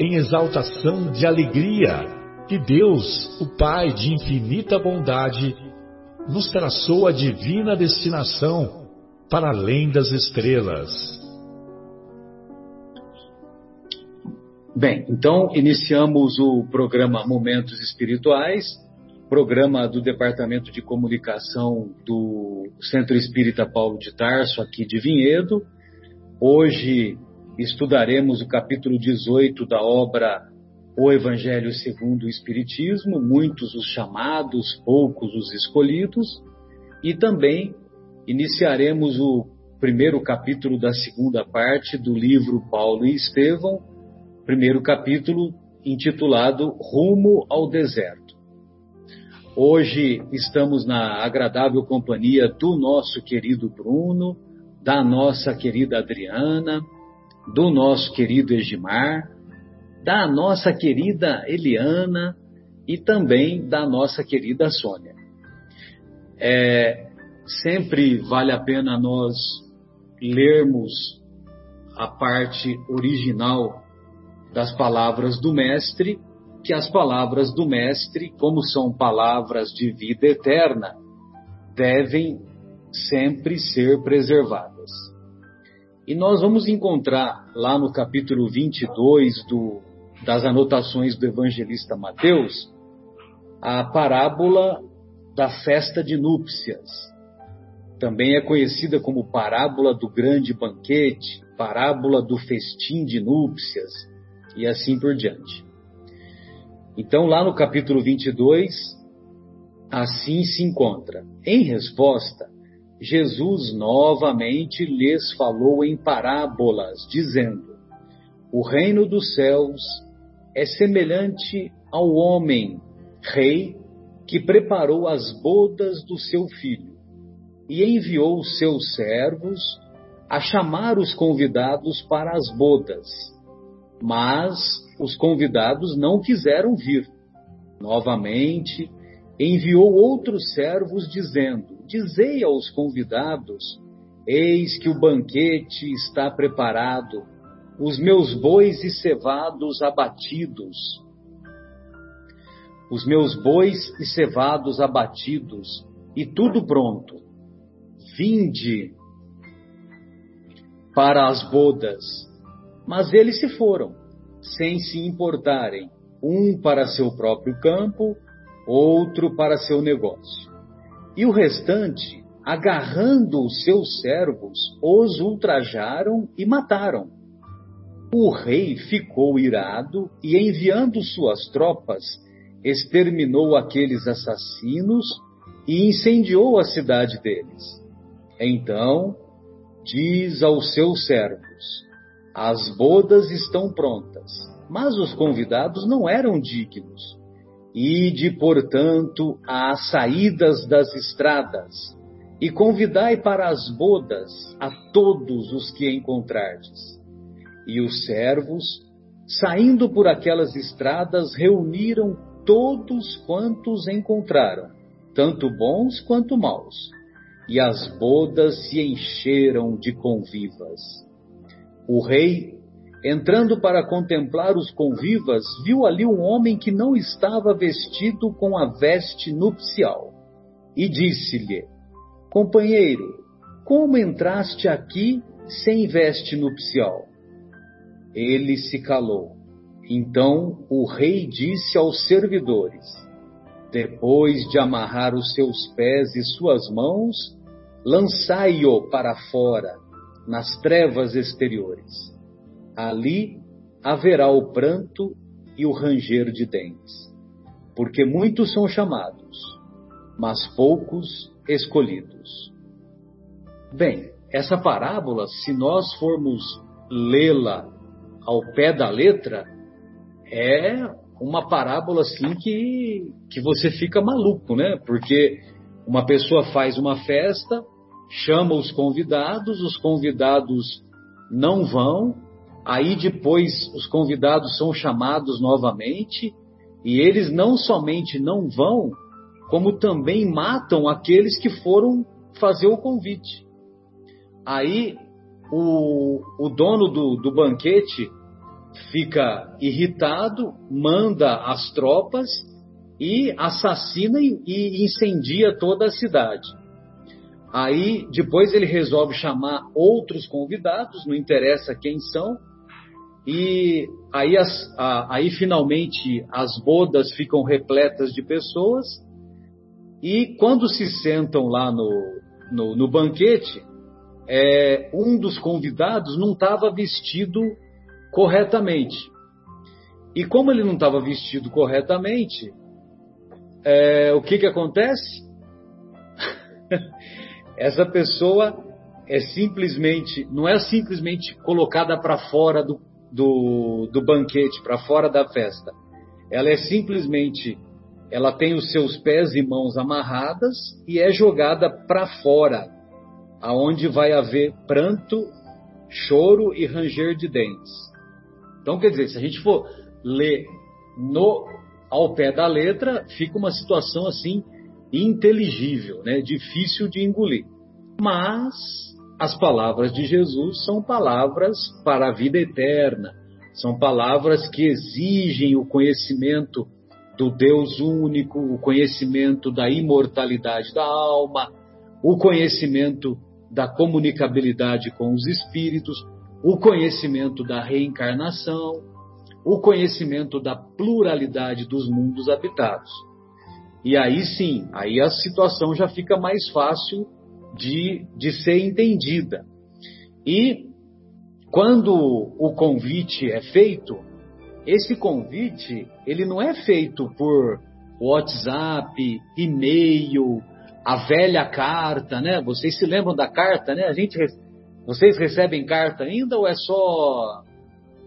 em exaltação de alegria que Deus, o Pai de infinita bondade, nos traçou a divina destinação para além das estrelas. Bem, então iniciamos o programa Momentos Espirituais, programa do Departamento de Comunicação do Centro Espírita Paulo de Tarso, aqui de Vinhedo. Hoje, estudaremos o capítulo 18 da obra O Evangelho segundo o Espiritismo, muitos os chamados, poucos os escolhidos, e também iniciaremos o primeiro capítulo da segunda parte do livro Paulo e Estevão, primeiro capítulo intitulado Rumo ao Deserto. Hoje estamos na agradável companhia do nosso querido Bruno, da nossa querida Adriana, do nosso querido Egimar, da nossa querida Eliana e também da nossa querida Sônia. É, sempre vale a pena nós lermos a parte original das palavras do Mestre, que as palavras do Mestre, como são palavras de vida eterna, devem sempre ser preservadas. E nós vamos encontrar lá no capítulo 22 do, das anotações do evangelista Mateus a parábola da festa de núpcias. Também é conhecida como parábola do grande banquete, parábola do festim de núpcias e assim por diante. Então, lá no capítulo 22, assim se encontra. Em resposta, Jesus novamente lhes falou em parábolas, dizendo: O reino dos céus é semelhante ao homem, rei, que preparou as bodas do seu filho e enviou seus servos a chamar os convidados para as bodas. Mas os convidados não quiseram vir. Novamente, enviou outros servos, dizendo: Dizei aos convidados: Eis que o banquete está preparado, os meus bois e cevados abatidos. Os meus bois e cevados abatidos, e tudo pronto. Vinde para as bodas. Mas eles se foram, sem se importarem, um para seu próprio campo, outro para seu negócio. E o restante, agarrando os seus servos, os ultrajaram e mataram. O rei ficou irado e, enviando suas tropas, exterminou aqueles assassinos e incendiou a cidade deles. Então, diz aos seus servos: As bodas estão prontas, mas os convidados não eram dignos. Ide, portanto, às saídas das estradas, e convidai para as bodas a todos os que encontrardes. E os servos, saindo por aquelas estradas, reuniram todos quantos encontraram, tanto bons quanto maus, e as bodas se encheram de convivas. O rei Entrando para contemplar os convivas, viu ali um homem que não estava vestido com a veste nupcial. E disse-lhe: Companheiro, como entraste aqui sem veste nupcial? Ele se calou. Então o rei disse aos servidores: Depois de amarrar os seus pés e suas mãos, lançai-o para fora, nas trevas exteriores. Ali haverá o pranto e o ranger de dentes, porque muitos são chamados, mas poucos escolhidos. Bem, essa parábola, se nós formos lê-la ao pé da letra, é uma parábola assim que, que você fica maluco, né? Porque uma pessoa faz uma festa, chama os convidados, os convidados não vão, aí depois os convidados são chamados novamente, e eles não somente não vão, como também matam aqueles que foram fazer o convite. Aí o, o dono do, do banquete fica irritado, manda as tropas e assassina e, e incendia toda a cidade. Aí depois ele resolve chamar outros convidados, não interessa quem são, e aí, as, a, aí finalmente as bodas ficam repletas de pessoas, e quando se sentam lá no, no, no banquete, é, um dos convidados não estava vestido corretamente. E como ele não estava vestido corretamente, é, o que, que acontece? Essa pessoa é simplesmente, não é simplesmente colocada para fora do, do, do banquete, para fora da festa. Ela é simplesmente, ela tem os seus pés e mãos amarradas e é jogada para fora aonde vai haver pranto, choro e ranger de dentes. Então, quer dizer, se a gente for ler no ao pé da letra, fica uma situação assim inteligível, né? difícil de engolir. Mas as palavras de Jesus são palavras para a vida eterna, são palavras que exigem o conhecimento do Deus único, o conhecimento da imortalidade da alma, o conhecimento da comunicabilidade com os espíritos, o conhecimento da reencarnação, o conhecimento da pluralidade dos mundos habitados. E aí sim, aí a situação já fica mais fácil de, de ser entendida. E quando o convite é feito, esse convite ele não é feito por WhatsApp, e-mail, a velha carta, né? Vocês se lembram da carta, né? A gente, vocês recebem carta ainda ou é só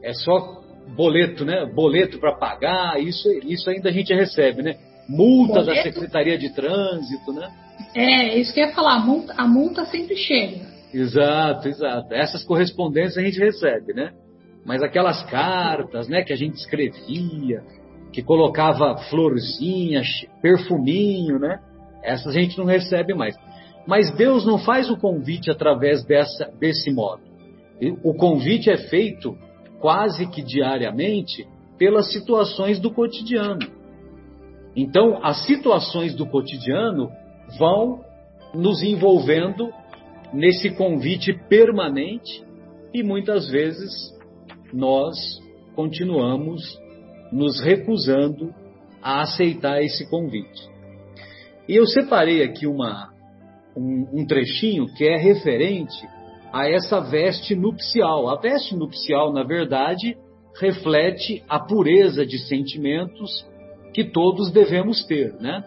é só boleto, né? Boleto para pagar, isso isso ainda a gente recebe, né? Multa boleto? da Secretaria de Trânsito, né? É, isso que eu ia falar, a multa, a multa sempre chega. Exato, exato. Essas correspondências a gente recebe, né? Mas aquelas cartas, né, que a gente escrevia, que colocava florzinha, perfuminho, né? Essas a gente não recebe mais. Mas Deus não faz o convite através dessa, desse modo. O convite é feito quase que diariamente pelas situações do cotidiano. Então, as situações do cotidiano vão nos envolvendo nesse convite permanente e muitas vezes nós continuamos nos recusando a aceitar esse convite. E eu separei aqui uma, um, um trechinho que é referente a essa veste nupcial. A veste nupcial, na verdade, reflete a pureza de sentimentos que todos devemos ter, né?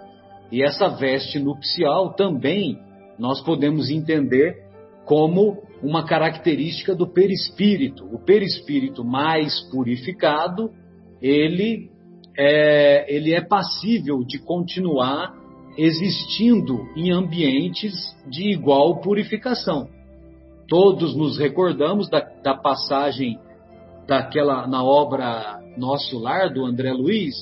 E essa veste nupcial também nós podemos entender como uma característica do perispírito. O perispírito mais purificado, ele é, ele é passível de continuar existindo em ambientes de igual purificação. Todos nos recordamos da, da passagem daquela na obra Nosso Lar do André Luiz,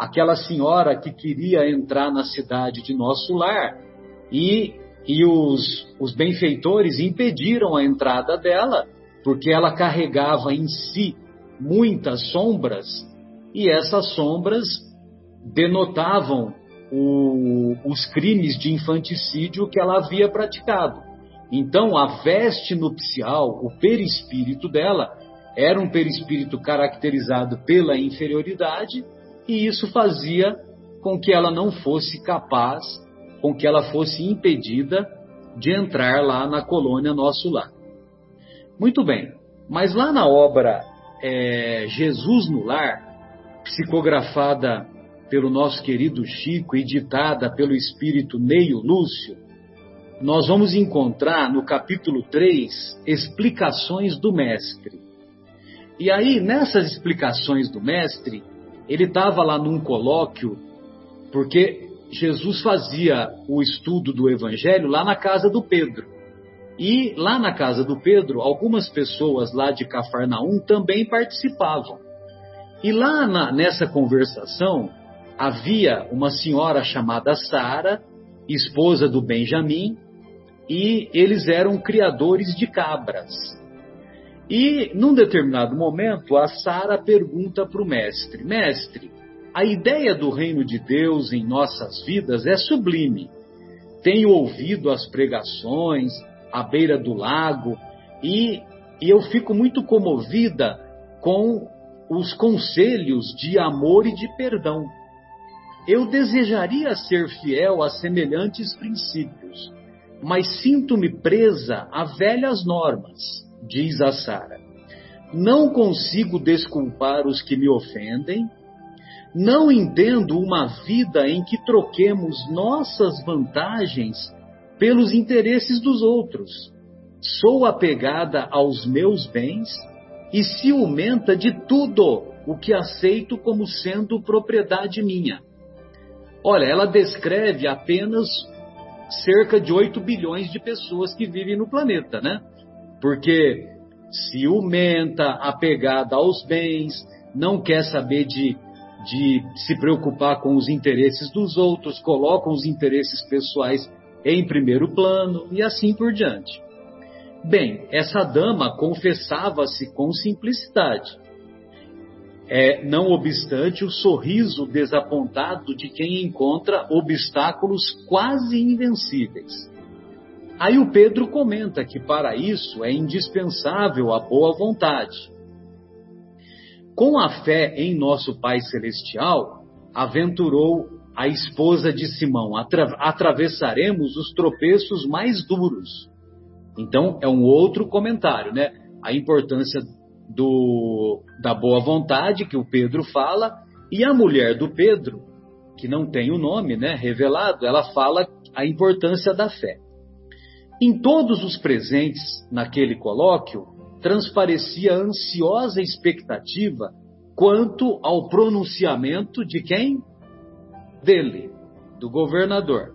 aquela senhora que queria entrar na cidade de Nosso Lar e, e os, os benfeitores impediram a entrada dela porque ela carregava em si muitas sombras e essas sombras denotavam o, os crimes de infanticídio que ela havia praticado. Então, a veste nupcial, o perispírito dela, era um perispírito caracterizado pela inferioridade, e isso fazia com que ela não fosse capaz, com que ela fosse impedida de entrar lá na colônia Nosso Lar. Muito bem, mas lá na obra é, Jesus no Lar, psicografada pelo nosso querido Chico e ditada pelo espírito Neio Lúcio, nós vamos encontrar no capítulo 3 explicações do Mestre. E aí, nessas explicações do Mestre, ele estava lá num colóquio, porque Jesus fazia o estudo do Evangelho lá na casa do Pedro. E lá na casa do Pedro, algumas pessoas lá de Cafarnaum também participavam. E lá na, nessa conversação, havia uma senhora chamada Sara, esposa do Benjamim, e eles eram criadores de cabras. E num determinado momento, a Sara pergunta para o mestre: Mestre, a ideia do reino de Deus em nossas vidas é sublime. Tenho ouvido as pregações à beira do lago e, e eu fico muito comovida com os conselhos de amor e de perdão. Eu desejaria ser fiel a semelhantes princípios, mas sinto-me presa a velhas normas, diz a Sara. Não consigo desculpar os que me ofendem não entendo uma vida em que troquemos nossas vantagens pelos interesses dos outros. Sou apegada aos meus bens e ciumenta de tudo o que aceito como sendo propriedade minha. Olha, ela descreve apenas cerca de 8 bilhões de pessoas que vivem no planeta, né? Porque ciumenta, apegada aos bens, não quer saber de de se preocupar com os interesses dos outros, colocam os interesses pessoais em primeiro plano e assim por diante. Bem, essa dama confessava-se com simplicidade. É, não obstante o sorriso desapontado de quem encontra obstáculos quase invencíveis. Aí o Pedro comenta que para isso é indispensável a boa vontade com a fé em nosso Pai Celestial, aventurou a esposa de Simão: atra atravessaremos os tropeços mais duros. Então, é um outro comentário, né? A importância do, da boa vontade que o Pedro fala, e a mulher do Pedro, que não tem o nome né, revelado, ela fala a importância da fé. Em todos os presentes naquele colóquio, transparecia ansiosa expectativa quanto ao pronunciamento de quem? Dele, do governador,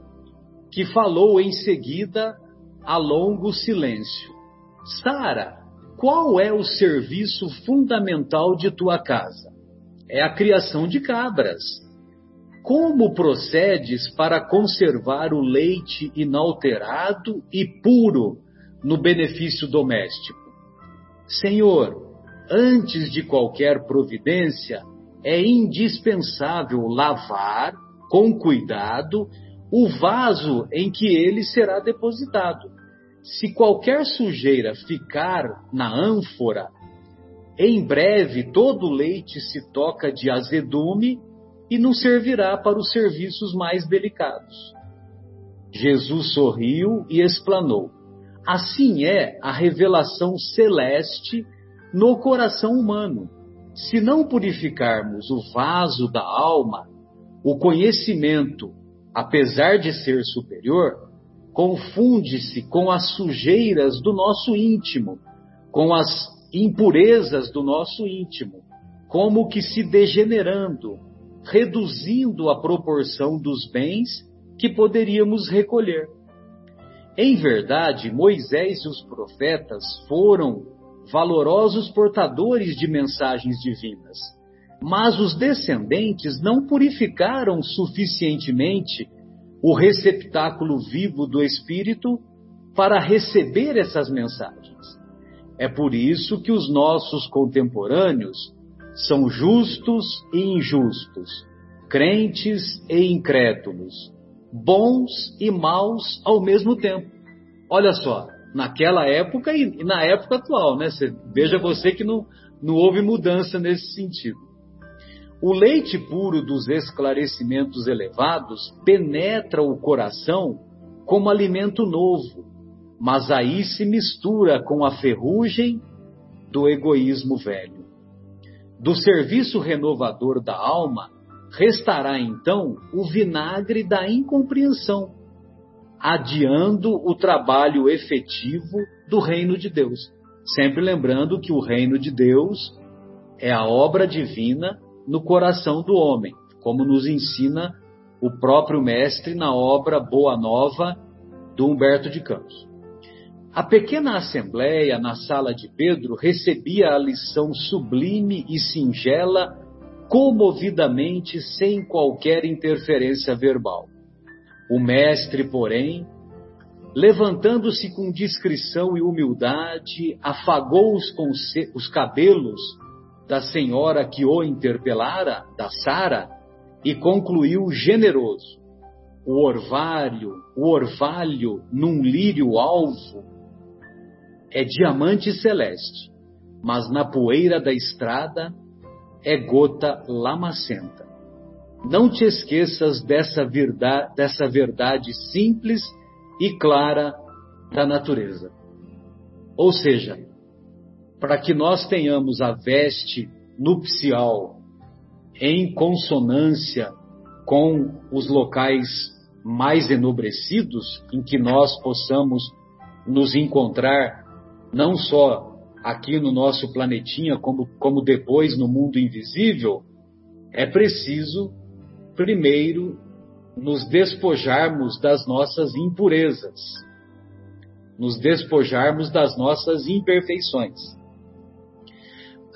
que falou em seguida a longo silêncio: Sara, qual é o serviço fundamental de tua casa? É a criação de cabras. Como procedes para conservar o leite inalterado e puro no benefício doméstico? Senhor, antes de qualquer providência, é indispensável lavar com cuidado o vaso em que ele será depositado. Se qualquer sujeira ficar na ânfora, em breve todo o leite se toca de azedume e não servirá para os serviços mais delicados. Jesus sorriu e explanou: Assim é a revelação celeste no coração humano. Se não purificarmos o vaso da alma, o conhecimento, apesar de ser superior, confunde-se com as sujeiras do nosso íntimo, com as impurezas do nosso íntimo, como que se degenerando, reduzindo a proporção dos bens que poderíamos recolher. Em verdade, Moisés e os profetas foram valorosos portadores de mensagens divinas, mas os descendentes não purificaram suficientemente o receptáculo vivo do Espírito para receber essas mensagens. É por isso que os nossos contemporâneos são justos e injustos, crentes e incrédulos, bons e maus ao mesmo tempo. Olha só, naquela época e na época atual, né? Você, veja você que não, não houve mudança nesse sentido. O leite puro dos esclarecimentos elevados penetra o coração como alimento novo, mas aí se mistura com a ferrugem do egoísmo velho. Do serviço renovador da alma, restará então o vinagre da incompreensão, adiando o trabalho efetivo do reino de Deus. Sempre lembrando que o reino de Deus é a obra divina no coração do homem, como nos ensina o próprio mestre na obra Boa Nova do Humberto de Campos. A pequena assembleia na sala de Pedro recebia a lição sublime e singela comovidamente sem qualquer interferência verbal. O mestre, porém, levantando-se com discrição e humildade, afagou os, os cabelos da senhora que o interpelara, da Sara, e concluiu generoso: o orvalho, o orvalho num lírio alvo é diamante celeste, mas na poeira da estrada é gota lamacenta. Não te esqueças dessa verdade, dessa verdade simples e clara da natureza. Ou seja, para que nós tenhamos a veste nupcial em consonância com os locais mais enobrecidos, em que nós possamos nos encontrar, não só aqui no nosso planetinha, como, como depois no mundo invisível, é preciso, primeiro, nos despojarmos das nossas impurezas, nos despojarmos das nossas imperfeições.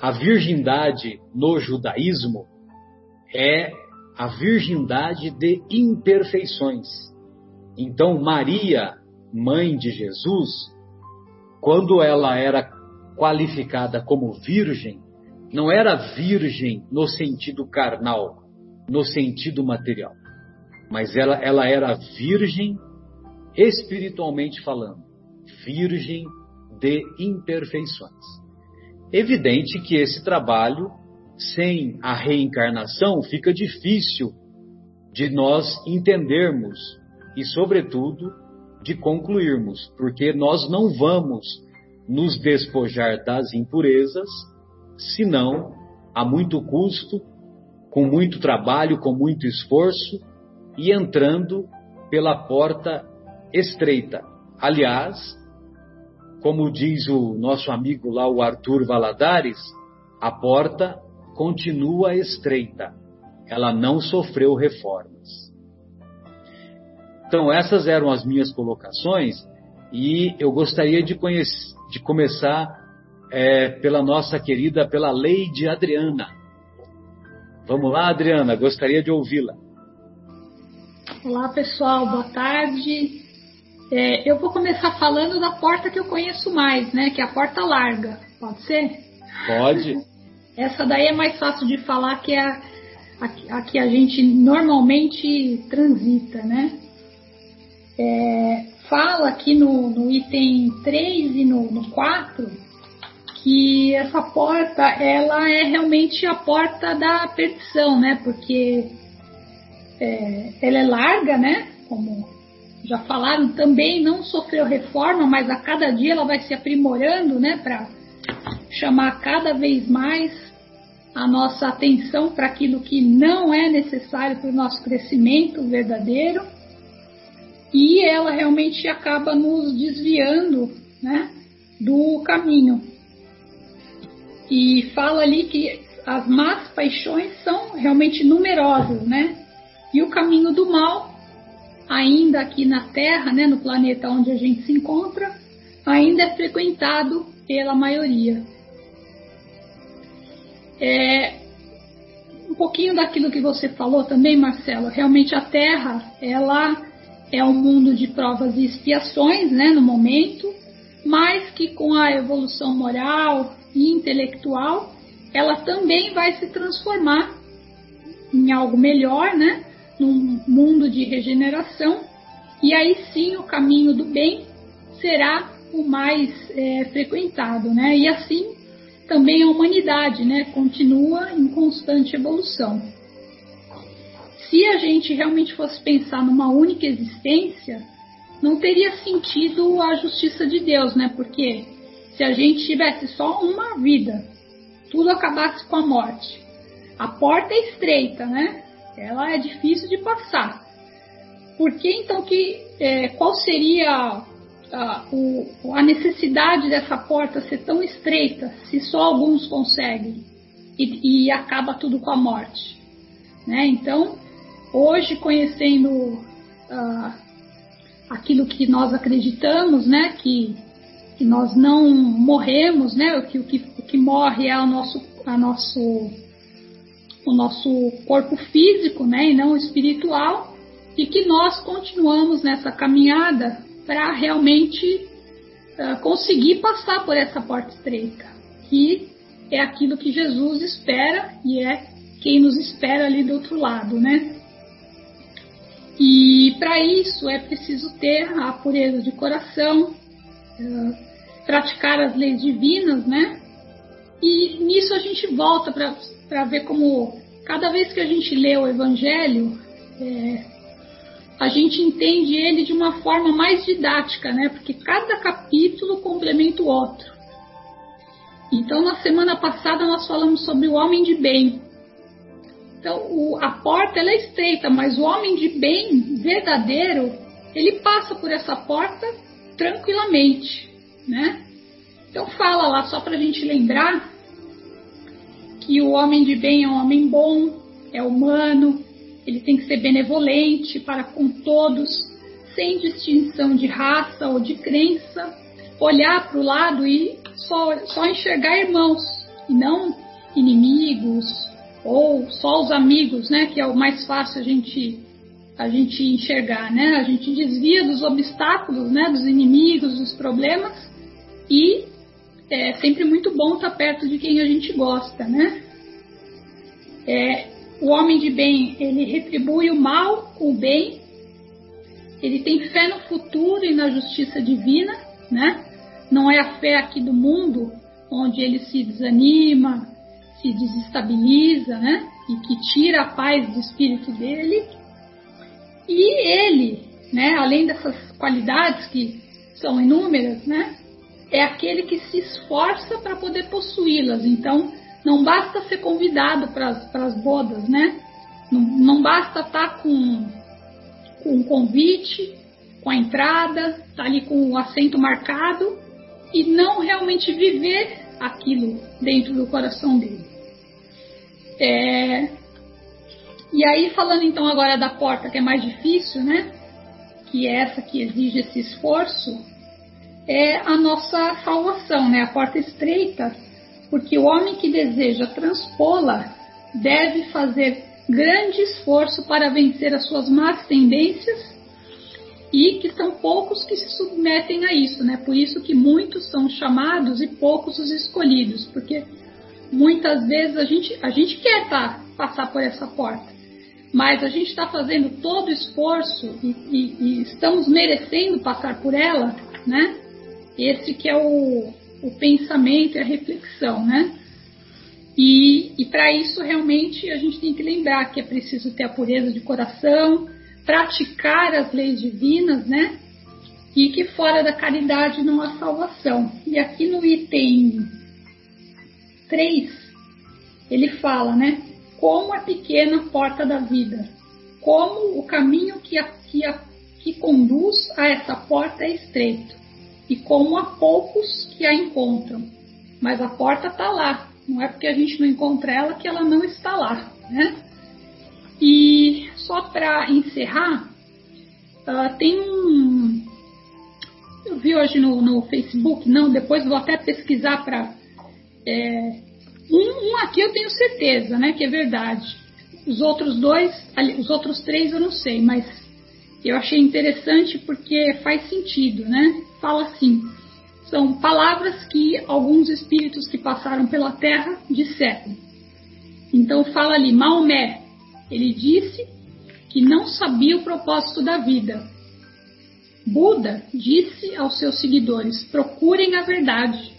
A virgindade no judaísmo é a virgindade de imperfeições. Então, Maria, mãe de Jesus, quando ela era qualificada como virgem, não era virgem no sentido carnal, no sentido material, mas ela, ela era virgem espiritualmente falando, virgem de imperfeições. Evidente que esse trabalho, sem a reencarnação, fica difícil de nós entendermos e, sobretudo, de concluirmos, porque nós não vamos nos despojar das impurezas, senão a muito custo, com muito trabalho, com muito esforço e entrando pela porta estreita. Aliás, como diz o nosso amigo lá, o Arthur Valadares, a porta continua estreita. Ela não sofreu reformas. Então, essas eram as minhas colocações e eu gostaria de, conhecer, de começar é, pela nossa querida, pela Leide Adriana. Vamos lá, Adriana, gostaria de ouvi-la. Olá, pessoal, boa tarde. É, eu vou começar falando da porta que eu conheço mais, né? Que é a porta larga. Pode ser? Pode. Essa daí é mais fácil de falar que é a, a, a que a gente normalmente transita, né? Fala aqui no, no, item 3 e no, no 4 que essa porta ela é realmente a porta da perdição, né? Porque é, ela é larga, né? Como já falaram, também não sofreu reforma, mas a cada dia ela vai se aprimorando, né, para chamar cada vez mais a nossa atenção para aquilo que não é necessário para o nosso crescimento verdadeiro. E ela realmente acaba nos desviando, né, do caminho. E fala ali que as más paixões são realmente numerosas, né? E o caminho do mal ainda aqui na Terra, né, no planeta onde a gente se encontra, ainda é frequentado pela maioria. É, um pouquinho daquilo que você falou também, Marcelo. Realmente a Terra, ela é um mundo de provas e expiações, né, no momento, mas que com a evolução moral e intelectual, ela também vai se transformar em algo melhor, né? num mundo de regeneração, e aí sim o caminho do bem será o mais é, frequentado, né? E assim também a humanidade, né, continua em constante evolução. Se a gente realmente fosse pensar numa única existência, não teria sentido a justiça de Deus, né? Porque se a gente tivesse só uma vida, tudo acabasse com a morte. A porta é estreita, né? Ela é difícil de passar. Por que então que é, qual seria a, o, a necessidade dessa porta ser tão estreita se só alguns conseguem e, e acaba tudo com a morte? Né? Então, hoje conhecendo uh, aquilo que nós acreditamos, né, que, que nós não morremos, né, que o que, o que morre é o nosso, a nosso, o nosso corpo físico, né, e não o espiritual, e que nós continuamos nessa caminhada para realmente uh, conseguir passar por essa porta estreita, que é aquilo que Jesus espera e é quem nos espera ali do outro lado, né? Para isso é preciso ter a pureza de coração, uh, praticar as leis divinas, né? E nisso a gente volta para ver como cada vez que a gente lê o Evangelho, é, a gente entende ele de uma forma mais didática, né? Porque cada capítulo complementa o outro. Então, na semana passada nós falamos sobre o homem de bem, então, o, a porta é estreita, mas o homem de bem verdadeiro, ele passa por essa porta tranquilamente, né? Então fala lá só para a gente lembrar que o homem de bem é um homem bom, é humano, ele tem que ser benevolente para com todos, sem distinção de raça ou de crença, olhar para o lado e só, só enxergar irmãos e não inimigos, ou só os amigos, né, que é o mais fácil a gente a gente enxergar, né? A gente desvia dos obstáculos, né, dos inimigos, dos problemas e é sempre muito bom estar perto de quem a gente gosta, né? É, o homem de bem ele retribui o mal com o bem, ele tem fé no futuro e na justiça divina, né? Não é a fé aqui do mundo onde ele se desanima, se desestabiliza, né? E que tira a paz do espírito dele. E ele, né? Além dessas qualidades que são inúmeras, né? É aquele que se esforça para poder possuí-las. Então, não basta ser convidado para as bodas, né? Não, não basta estar tá com, com um convite, com a entrada, estar tá ali com o assento marcado e não realmente viver aquilo dentro do coração dele. É... E aí, falando então agora da porta que é mais difícil, né? Que é essa que exige esse esforço, é a nossa salvação, né? A porta estreita, porque o homem que deseja transpô-la deve fazer grande esforço para vencer as suas más tendências e que são poucos que se submetem a isso, né? Por isso que muitos são chamados e poucos os escolhidos, porque muitas vezes a gente, a gente quer tá, passar por essa porta, mas a gente está fazendo todo o esforço e, e, e, estamos merecendo passar por ela, né? Esse que é o, o pensamento e a reflexão, né? E, e para isso realmente a gente tem que lembrar que é preciso ter a pureza de coração, praticar as leis divinas, né? E que fora da caridade não há salvação. E aqui no item 3, ele fala, né? Como a pequena porta da vida, como o caminho que, a, que, a, que conduz a essa porta é estreito, e como há poucos que a encontram. Mas a porta está lá, não é porque a gente não encontra ela que ela não está lá, né? E só para encerrar, uh, tem um. Eu vi hoje no, no Facebook, não, depois vou até pesquisar para é, um, um, aqui eu tenho certeza, né, que é verdade. Os outros dois, os outros três eu não sei, mas eu achei interessante porque faz sentido, né? Fala assim: são palavras que alguns espíritos que passaram pela Terra disseram. Então fala ali, Maomé, ele disse que não sabia o propósito da vida. Buda disse aos seus seguidores: procurem a verdade.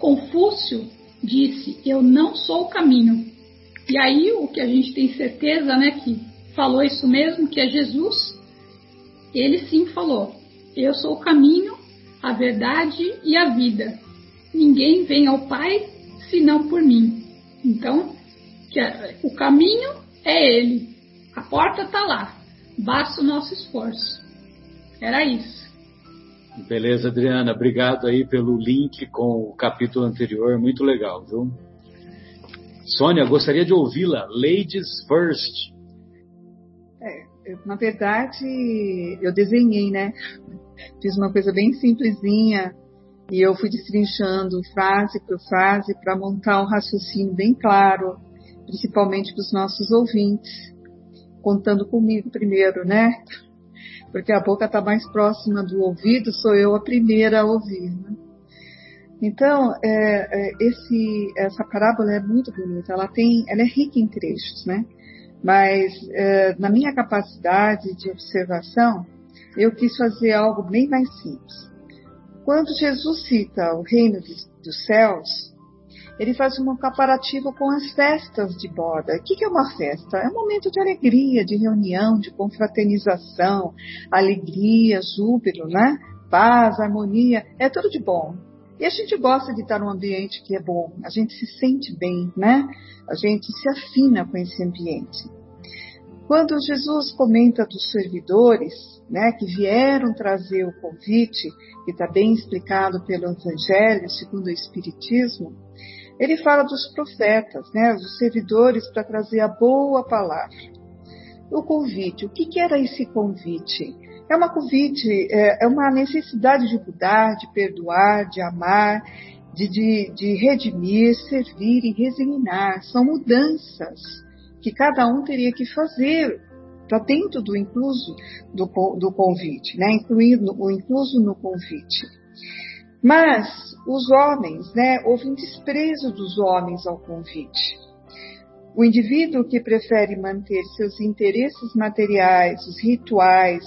Confúcio disse: Eu não sou o caminho. E aí o que a gente tem certeza, né, que falou isso mesmo, que é Jesus, ele sim falou: Eu sou o caminho, a verdade e a vida. Ninguém vem ao Pai senão por mim. Então, o caminho é Ele, a porta está lá, basta o nosso esforço. Era isso. Beleza, Adriana. Obrigado aí pelo link com o capítulo anterior. Muito legal, viu? Sônia, gostaria de ouvi-la. Ladies first. É, na verdade, eu desenhei, né? Fiz uma coisa bem simplesinha e eu fui destrinchando frase por frase para montar um raciocínio bem claro, principalmente para os nossos ouvintes, contando comigo primeiro, né? Porque a boca está mais próxima do ouvido, sou eu a primeira a ouvir. Né? Então, é, é, esse, essa parábola é muito bonita, ela, tem, ela é rica em trechos, né? mas é, na minha capacidade de observação, eu quis fazer algo bem mais simples. Quando Jesus cita o reino dos céus, ele faz um comparativo com as festas de boda. O que é uma festa? É um momento de alegria, de reunião, de confraternização, alegria, júbilo, né? Paz, harmonia, é tudo de bom. E a gente gosta de estar num ambiente que é bom, a gente se sente bem, né? A gente se afina com esse ambiente. Quando Jesus comenta dos servidores, né, que vieram trazer o convite, que está bem explicado pelo Evangelho, segundo o Espiritismo, ele fala dos profetas, né, dos servidores para trazer a boa palavra. O convite, o que, que era esse convite? É uma convite, é, é uma necessidade de mudar, de perdoar, de amar, de, de, de redimir, servir e resignar. São mudanças que cada um teria que fazer para dentro do incluso do, do convite, né? incluindo o incluso no convite. Mas os homens, né, houve um desprezo dos homens ao convite. O indivíduo que prefere manter seus interesses materiais, os rituais,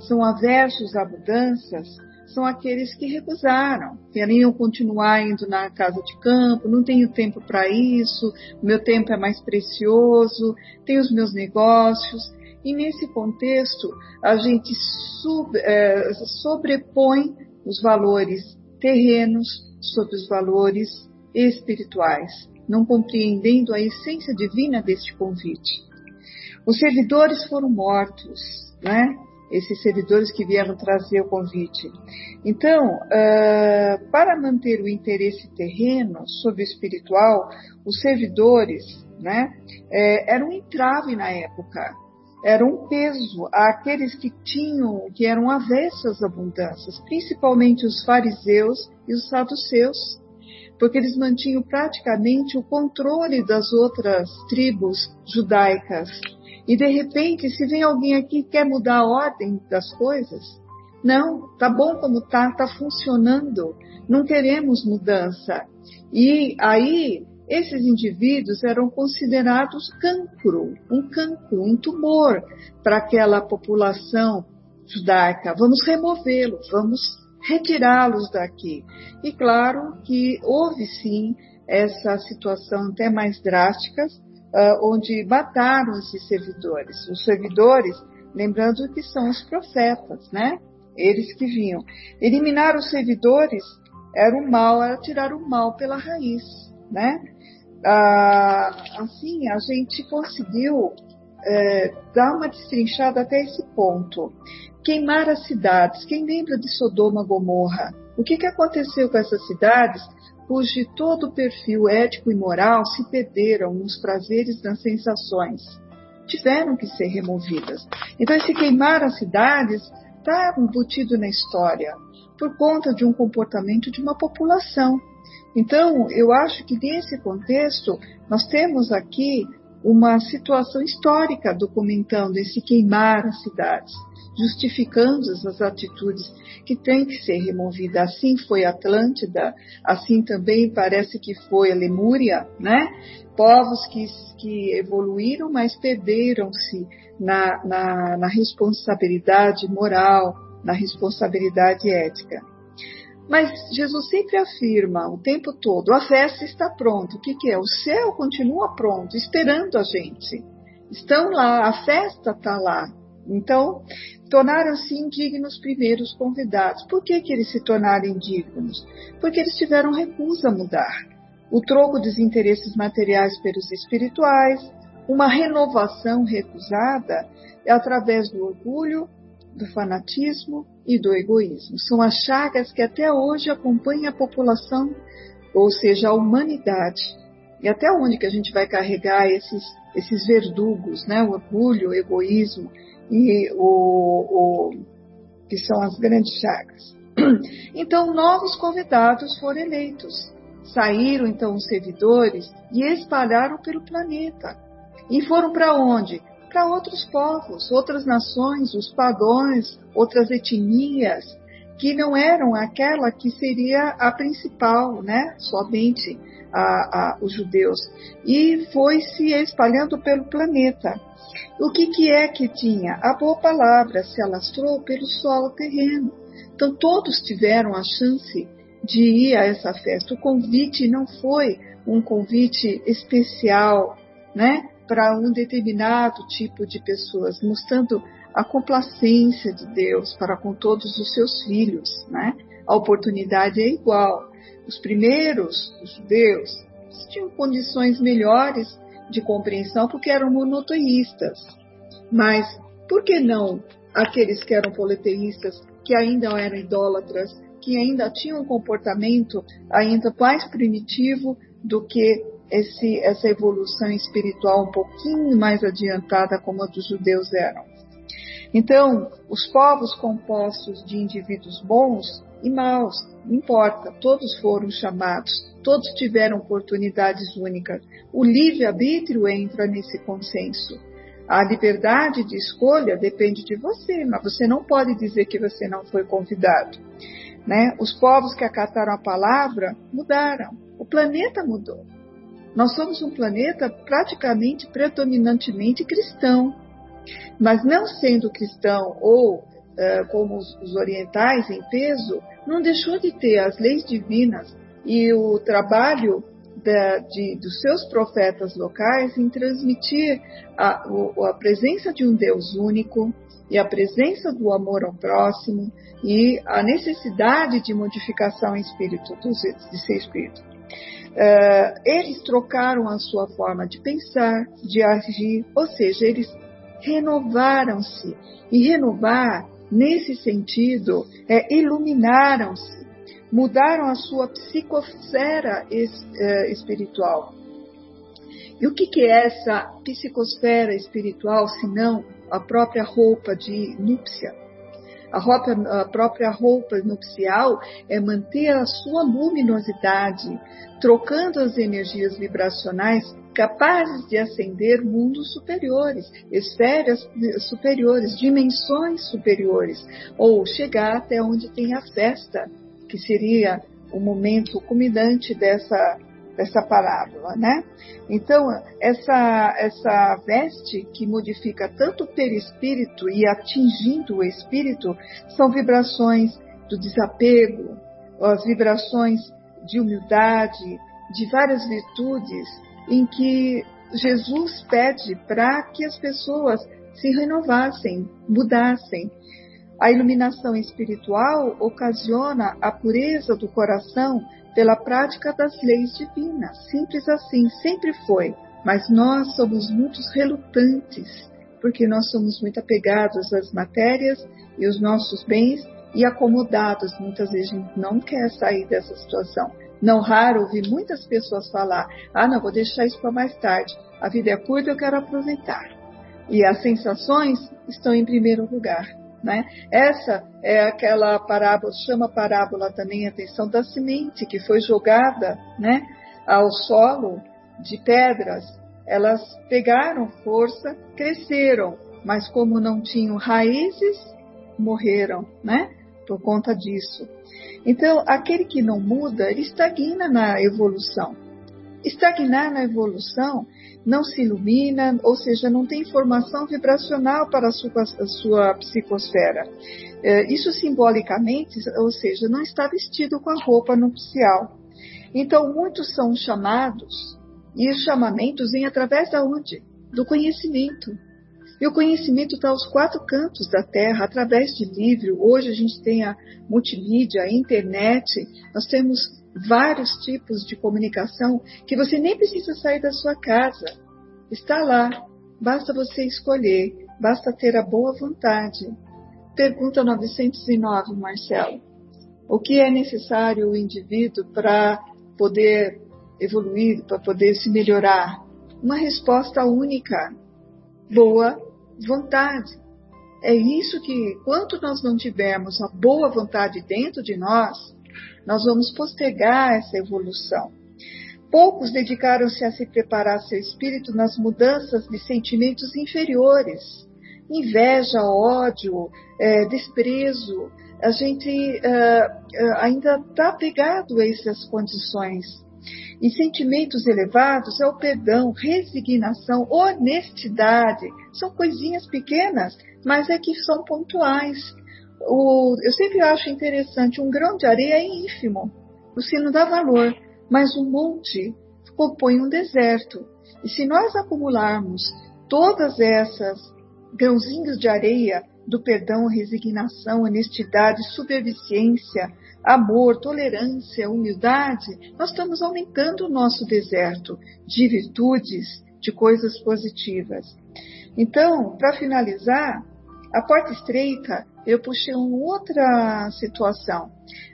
são aversos a mudanças, são aqueles que recusaram, queriam continuar indo na casa de campo, não tenho tempo para isso, meu tempo é mais precioso, tenho os meus negócios. E nesse contexto, a gente sub, é, sobrepõe os valores terrenos sobre os valores espirituais, não compreendendo a essência divina deste convite. Os servidores foram mortos, né? Esses servidores que vieram trazer o convite. Então, uh, para manter o interesse terreno sobre o espiritual, os servidores, né, é, eram um entrave na época era um peso àqueles que tinham, que eram avessos às abundâncias, principalmente os fariseus e os saduceus, porque eles mantinham praticamente o controle das outras tribos judaicas. E de repente, se vem alguém aqui que quer mudar a ordem das coisas, não, tá bom como tá, tá funcionando, não queremos mudança. E aí esses indivíduos eram considerados cancro, um cancro, um tumor para aquela população judaica. Vamos removê-los, vamos retirá-los daqui. E claro que houve sim essa situação até mais drástica, uh, onde mataram esses servidores. Os servidores, lembrando que são os profetas, né? Eles que vinham. Eliminar os servidores era o mal, era tirar o mal pela raiz, né? ah, assim, a gente conseguiu é, dar uma destrinchada até esse ponto. Queimar as cidades. Quem lembra de Sodoma e Gomorra? O que, que aconteceu com essas cidades cujo todo o perfil ético e moral se perderam nos prazeres das sensações? Tiveram que ser removidas. Então, esse queimar as cidades está embutido na história por conta de um comportamento de uma população então, eu acho que nesse contexto, nós temos aqui uma situação histórica documentando esse queimar as cidades, justificando as atitudes que têm que ser removidas. Assim foi Atlântida, assim também parece que foi a Lemúria, né? Povos que, que evoluíram, mas perderam-se na, na, na responsabilidade moral, na responsabilidade ética. Mas Jesus sempre afirma o tempo todo: a festa está pronta. O que, que é? O céu continua pronto, esperando a gente. Estão lá, a festa está lá. Então, tornaram-se indignos primeiros convidados. Por que, que eles se tornaram indignos? Porque eles tiveram recusa a mudar. O troco dos interesses materiais pelos espirituais, uma renovação recusada é através do orgulho, do fanatismo e do egoísmo. São as chagas que até hoje acompanham a população, ou seja, a humanidade. E até onde que a gente vai carregar esses, esses verdugos, né? o orgulho, o egoísmo e o, o que são as grandes chagas. Então, novos convidados foram eleitos. Saíram então os servidores e espalharam pelo planeta. E foram para onde? Para outros povos, outras nações, os pagões, outras etnias, que não eram aquela que seria a principal, né? Somente a, a, os judeus. E foi se espalhando pelo planeta. O que, que é que tinha? A boa palavra se alastrou pelo solo terreno. Então todos tiveram a chance de ir a essa festa. O convite não foi um convite especial, né? Para um determinado tipo de pessoas, mostrando a complacência de Deus para com todos os seus filhos, né? A oportunidade é igual. Os primeiros, os judeus, tinham condições melhores de compreensão porque eram monoteístas. Mas por que não aqueles que eram politeístas, que ainda eram idólatras, que ainda tinham um comportamento ainda mais primitivo do que esse, essa evolução espiritual um pouquinho mais adiantada como a dos judeus eram. Então, os povos compostos de indivíduos bons e maus, não importa, todos foram chamados, todos tiveram oportunidades únicas. O livre-arbítrio entra nesse consenso. A liberdade de escolha depende de você, mas você não pode dizer que você não foi convidado. Né? Os povos que acataram a palavra mudaram, o planeta mudou. Nós somos um planeta praticamente predominantemente cristão. Mas não sendo cristão ou uh, como os, os orientais em peso, não deixou de ter as leis divinas e o trabalho da, de, dos seus profetas locais em transmitir a, a, presença de um Deus único e a presença do amor ao próximo e a necessidade de modificação espírito, de ser espírito. Uh, eles trocaram a sua forma de pensar, de agir, ou seja, eles renovaram-se. E renovar, nesse sentido, é iluminaram-se, mudaram a sua psicosfera es, uh, espiritual. E o que, que é essa psicosfera espiritual, se não a própria roupa de núpcia? A, roupa, a própria roupa nupcial é manter a sua luminosidade, trocando as energias vibracionais capazes de acender mundos superiores, esferas superiores, dimensões superiores, ou chegar até onde tem a festa, que seria o momento culminante dessa dessa parábola, né? Então, essa, essa veste que modifica tanto o perispírito e atingindo o espírito são vibrações do desapego, as vibrações de humildade, de várias virtudes em que Jesus pede para que as pessoas se renovassem, mudassem. A iluminação espiritual ocasiona a pureza do coração pela prática das leis divinas. Simples assim, sempre foi. Mas nós somos muito relutantes, porque nós somos muito apegados às matérias e os nossos bens e acomodados. Muitas vezes a gente não quer sair dessa situação. Não raro ouvir muitas pessoas falar: ah, não, vou deixar isso para mais tarde. A vida é curta, eu quero aproveitar. E as sensações estão em primeiro lugar. Né? Essa é aquela parábola, chama parábola também a atenção da semente que foi jogada né, ao solo de pedras. Elas pegaram força, cresceram, mas como não tinham raízes, morreram, né? Por conta disso. Então, aquele que não muda, ele estagna na evolução. Estagnar na evolução não se ilumina, ou seja, não tem informação vibracional para a sua, a sua psicosfera. É, isso simbolicamente, ou seja, não está vestido com a roupa nupcial. Então, muitos são chamados, e os chamamentos vêm através da onde? Do conhecimento. E o conhecimento está aos quatro cantos da Terra, através de livro. Hoje a gente tem a multimídia, a internet, nós temos vários tipos de comunicação que você nem precisa sair da sua casa. Está lá, basta você escolher, basta ter a boa vontade. Pergunta 909, Marcelo. O que é necessário o indivíduo para poder evoluir, para poder se melhorar? Uma resposta única: boa vontade. É isso que, quanto nós não tivermos a boa vontade dentro de nós, nós vamos postergar essa evolução. Poucos dedicaram-se a se preparar seu espírito nas mudanças de sentimentos inferiores. Inveja, ódio, é, desprezo. A gente é, ainda está apegado a essas condições. E sentimentos elevados é o perdão, resignação, honestidade. São coisinhas pequenas, mas é que são pontuais. O, eu sempre acho interessante, um grão de areia é ínfimo, você não dá valor, mas um monte compõe um deserto. E se nós acumularmos todas essas grãozinhos de areia do perdão, resignação, honestidade, superviciência, amor, tolerância, humildade, nós estamos aumentando o nosso deserto de virtudes, de coisas positivas. Então, para finalizar, a porta estreita, eu puxei uma outra situação.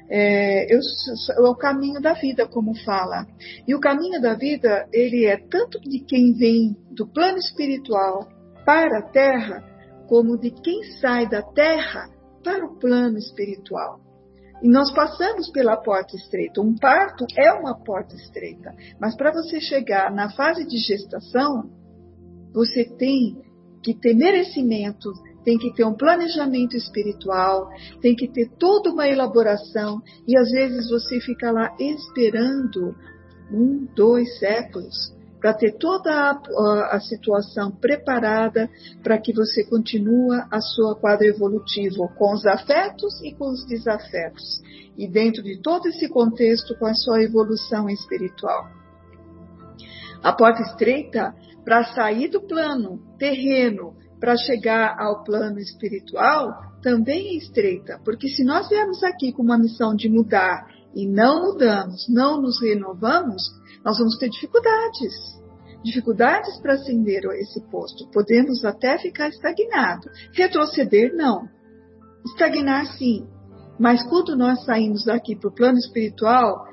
É, eu, é o caminho da vida, como fala. E o caminho da vida, ele é tanto de quem vem do plano espiritual para a terra, como de quem sai da terra para o plano espiritual. E nós passamos pela porta estreita. Um parto é uma porta estreita. Mas para você chegar na fase de gestação, você tem que ter merecimento tem que ter um planejamento espiritual, tem que ter toda uma elaboração, e às vezes você fica lá esperando um, dois séculos para ter toda a, a, situação preparada para que você continue a sua quadra evolutivo com os afetos e com os desafetos. E dentro de todo esse contexto, com a sua evolução espiritual. A porta estreita, para sair do plano terreno para chegar ao plano espiritual também é estreita, porque se nós viemos aqui com uma missão de mudar e não mudamos, não nos renovamos, nós vamos ter dificuldades. Dificuldades para ascender esse posto. Podemos até ficar estagnado. Retroceder, não. Estagnar, sim. Mas quando nós saímos daqui para o plano espiritual,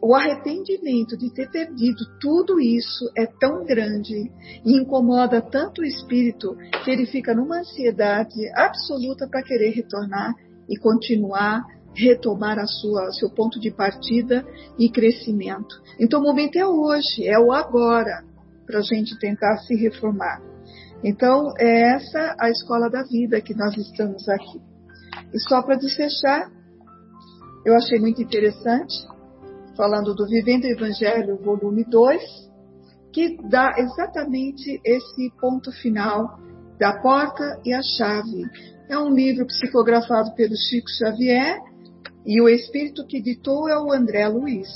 o arrependimento de ter perdido tudo isso é tão grande e incomoda tanto o espírito que ele fica numa ansiedade absoluta para querer retornar e continuar retomar a sua seu ponto de partida e crescimento. Então o momento é hoje, é o agora para a gente tentar se reformar. Então é essa a escola da vida que nós estamos aqui. E só para desfechar, eu achei muito interessante falando do Vivendo o Evangelho, volume 2, que dá exatamente esse ponto final da porta e a chave. É um livro psicografado pelo Chico Xavier e o espírito que ditou é o André Luiz.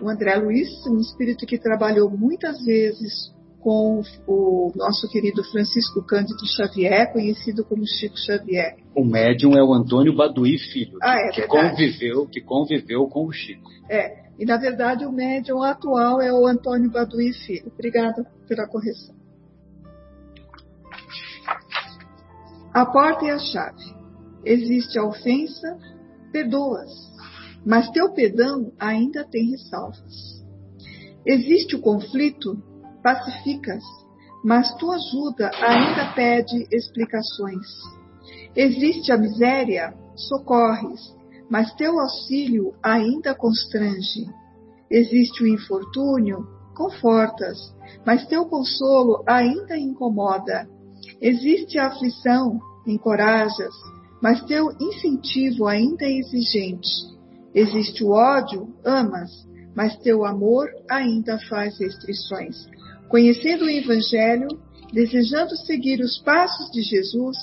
O André Luiz, um espírito que trabalhou muitas vezes com o nosso querido Francisco Cândido Xavier, conhecido como Chico Xavier. O médium é o Antônio Baduí Filho, ah, é que conviveu, que conviveu com o Chico. É, e na verdade o médium atual é o Antônio Baduí Filho. Obrigada pela correção. A porta e a chave. Existe a ofensa, perdoas, mas teu perdão ainda tem ressalvas. Existe o conflito, pacificas, mas tua ajuda ainda pede explicações. Existe a miséria, socorres, mas teu auxílio ainda constrange. Existe o infortúnio, confortas, mas teu consolo ainda incomoda. Existe a aflição, encorajas, mas teu incentivo ainda é exigente. Existe o ódio, amas, mas teu amor ainda faz restrições. Conhecendo o Evangelho, desejando seguir os passos de Jesus,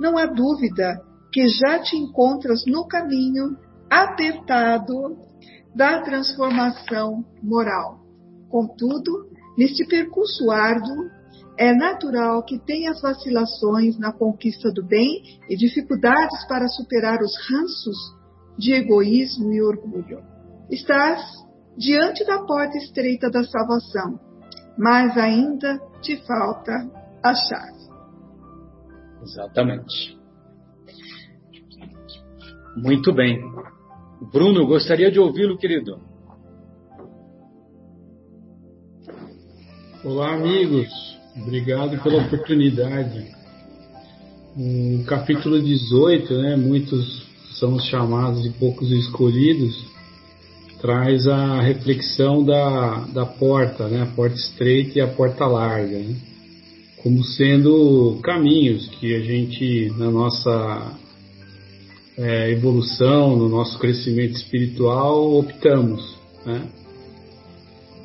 não há dúvida que já te encontras no caminho apertado da transformação moral. Contudo, neste percurso árduo, é natural que tenhas vacilações na conquista do bem e dificuldades para superar os ranços de egoísmo e orgulho. Estás diante da porta estreita da salvação, mas ainda te falta a chave. Exatamente. Muito bem. Bruno, gostaria de ouvi-lo, querido. Olá, amigos. Obrigado pela oportunidade. No capítulo 18, né, muitos são os chamados e poucos escolhidos traz a reflexão da, da porta, né? a porta estreita e a porta larga, né? Como sendo caminhos que a gente, na nossa é, evolução, no nosso crescimento espiritual, optamos. Né?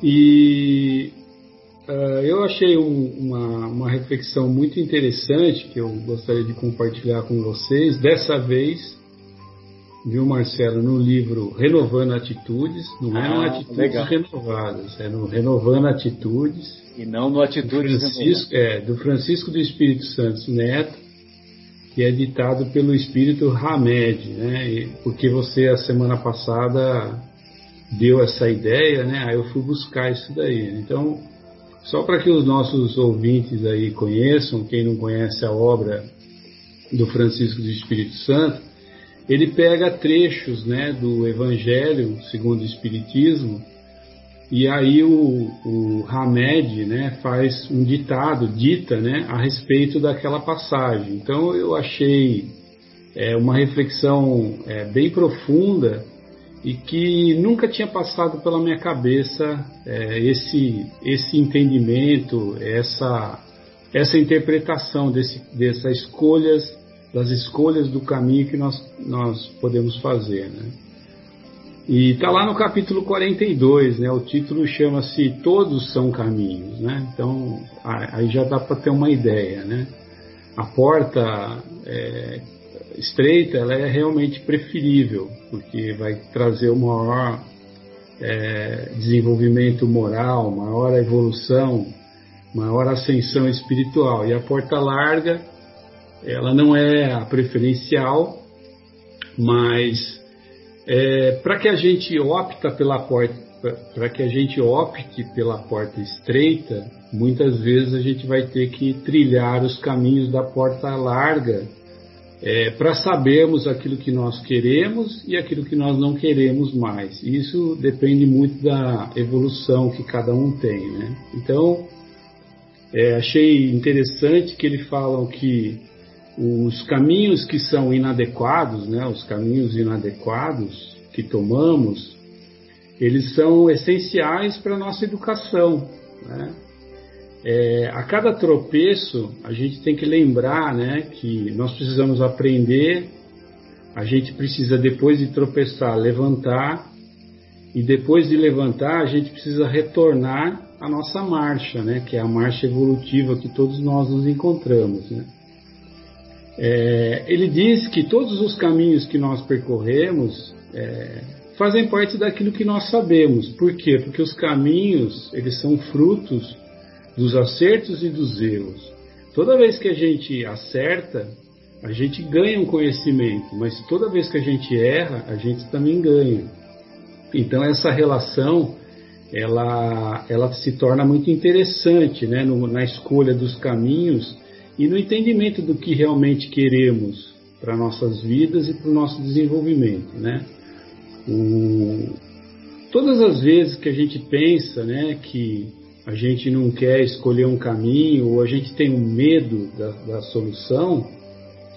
E uh, eu achei um, uma, uma reflexão muito interessante que eu gostaria de compartilhar com vocês, dessa vez viu, Marcelo, no livro Renovando Atitudes, não é no ah, Atitudes legal. Renovadas, é no Renovando Atitudes. E não no Atitudes do Francisco, é, do Francisco do Espírito Santo Neto, que é ditado pelo Espírito Hamed, né? E, porque você, a semana passada, deu essa ideia, né? Aí eu fui buscar isso daí. Então, só para que os nossos ouvintes aí conheçam, quem não conhece a obra do Francisco do Espírito Santo, ele pega trechos né, do Evangelho segundo o Espiritismo e aí o, o Hamed né, faz um ditado, dita né, a respeito daquela passagem. Então eu achei é, uma reflexão é, bem profunda e que nunca tinha passado pela minha cabeça é, esse, esse entendimento, essa, essa interpretação desse, dessas escolhas das escolhas do caminho que nós, nós podemos fazer. Né? E está lá no capítulo 42, né? o título chama-se Todos são Caminhos. Né? Então, aí já dá para ter uma ideia. Né? A porta é, estreita ela é realmente preferível, porque vai trazer o maior é, desenvolvimento moral, maior evolução, maior ascensão espiritual. E a porta larga ela não é a preferencial, mas é, para que a gente opta pela porta, para que a gente opte pela porta estreita, muitas vezes a gente vai ter que trilhar os caminhos da porta larga é, para sabermos aquilo que nós queremos e aquilo que nós não queremos mais. Isso depende muito da evolução que cada um tem, né? Então, é, achei interessante que eles falam que os caminhos que são inadequados, né, os caminhos inadequados que tomamos, eles são essenciais para a nossa educação. Né? É, a cada tropeço, a gente tem que lembrar né, que nós precisamos aprender, a gente precisa, depois de tropeçar, levantar, e depois de levantar, a gente precisa retornar à nossa marcha, né, que é a marcha evolutiva que todos nós nos encontramos. Né? É, ele diz que todos os caminhos que nós percorremos é, fazem parte daquilo que nós sabemos. Por quê? Porque os caminhos eles são frutos dos acertos e dos erros. Toda vez que a gente acerta, a gente ganha um conhecimento, mas toda vez que a gente erra, a gente também ganha. Então essa relação ela, ela se torna muito interessante né, no, na escolha dos caminhos e no entendimento do que realmente queremos para nossas vidas e para o nosso desenvolvimento, né? O, todas as vezes que a gente pensa, né, que a gente não quer escolher um caminho ou a gente tem um medo da, da solução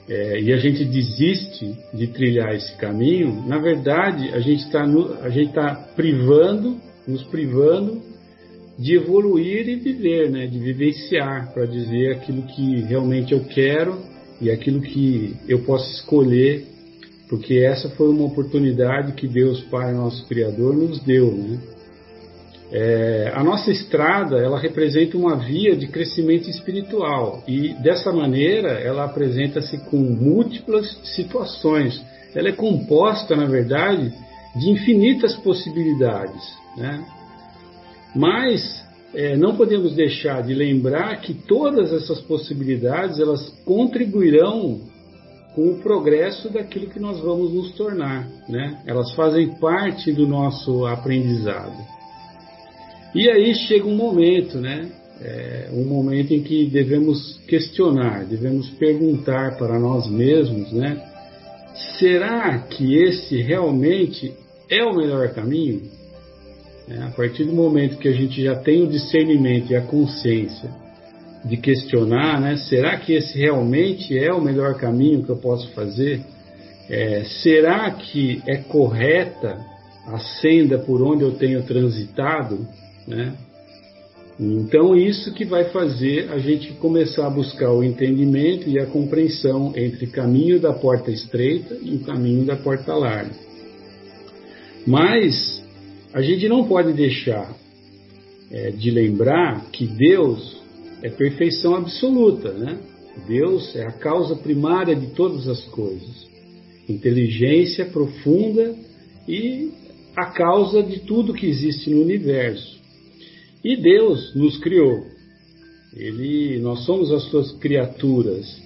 é, e a gente desiste de trilhar esse caminho, na verdade a gente está está privando, nos privando de evoluir e viver, né? de vivenciar, para dizer aquilo que realmente eu quero e aquilo que eu posso escolher, porque essa foi uma oportunidade que Deus Pai, nosso Criador, nos deu. Né? É, a nossa estrada ela representa uma via de crescimento espiritual e dessa maneira ela apresenta-se com múltiplas situações. Ela é composta, na verdade, de infinitas possibilidades, né? Mas é, não podemos deixar de lembrar que todas essas possibilidades elas contribuirão com o progresso daquilo que nós vamos nos tornar, né? Elas fazem parte do nosso aprendizado. E aí chega um momento, né? É, um momento em que devemos questionar, devemos perguntar para nós mesmos, né? Será que esse realmente é o melhor caminho? É, a partir do momento que a gente já tem o discernimento e a consciência de questionar, né? Será que esse realmente é o melhor caminho que eu posso fazer? É, será que é correta a senda por onde eu tenho transitado? Né? Então, isso que vai fazer a gente começar a buscar o entendimento e a compreensão entre o caminho da porta estreita e o caminho da porta larga. Mas a gente não pode deixar é, de lembrar que Deus é perfeição absoluta, né? Deus é a causa primária de todas as coisas, inteligência profunda e a causa de tudo que existe no universo. E Deus nos criou. Ele, nós somos as suas criaturas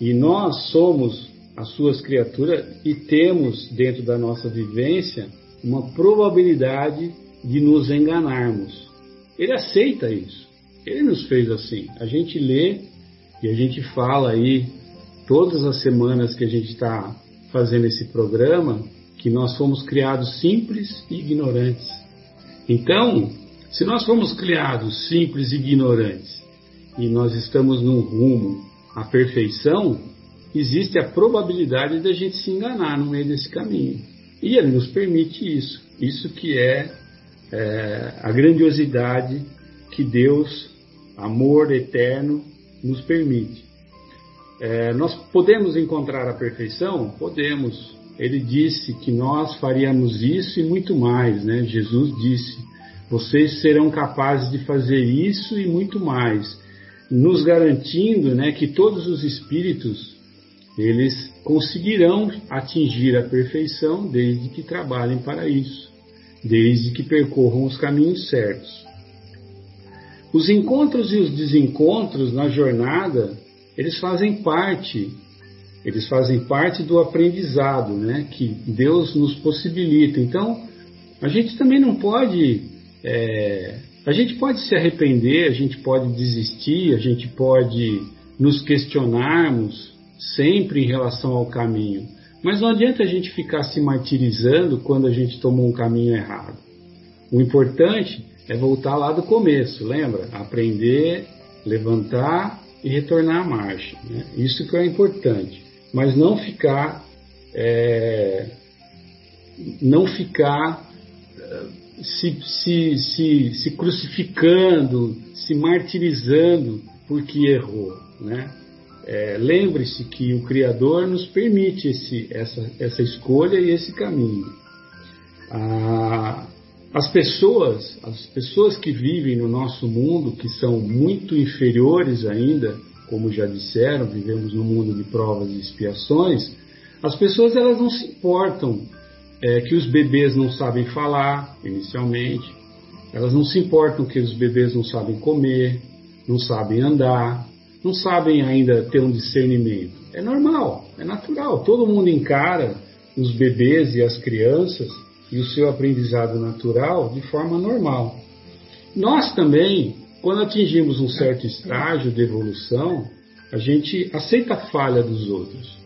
e nós somos as suas criaturas e temos dentro da nossa vivência uma probabilidade de nos enganarmos. Ele aceita isso. Ele nos fez assim. A gente lê e a gente fala aí todas as semanas que a gente está fazendo esse programa que nós fomos criados simples e ignorantes. Então, se nós fomos criados simples e ignorantes e nós estamos num rumo à perfeição, existe a probabilidade da gente se enganar no meio desse caminho. E ele nos permite isso. Isso que é, é a grandiosidade que Deus, amor eterno, nos permite. É, nós podemos encontrar a perfeição? Podemos. Ele disse que nós faríamos isso e muito mais, né? Jesus disse vocês serão capazes de fazer isso e muito mais, nos garantindo né, que todos os espíritos eles conseguirão atingir a perfeição desde que trabalhem para isso, desde que percorram os caminhos certos. Os encontros e os desencontros na jornada, eles fazem parte, eles fazem parte do aprendizado, né, que Deus nos possibilita. Então, a gente também não pode é, a gente pode se arrepender, a gente pode desistir, a gente pode nos questionarmos sempre em relação ao caminho, mas não adianta a gente ficar se martirizando quando a gente tomou um caminho errado. O importante é voltar lá do começo, lembra? Aprender, levantar e retornar à marcha. Né? Isso que é importante. Mas não ficar, é, não ficar se, se, se, se crucificando, se martirizando porque errou. Né? É, Lembre-se que o Criador nos permite esse, essa, essa escolha e esse caminho. Ah, as pessoas, as pessoas que vivem no nosso mundo, que são muito inferiores ainda, como já disseram, vivemos num mundo de provas e expiações, as pessoas elas não se importam é, que os bebês não sabem falar inicialmente, elas não se importam que os bebês não sabem comer, não sabem andar, não sabem ainda ter um discernimento. É normal, é natural. Todo mundo encara os bebês e as crianças e o seu aprendizado natural de forma normal. Nós também, quando atingimos um certo estágio de evolução, a gente aceita a falha dos outros.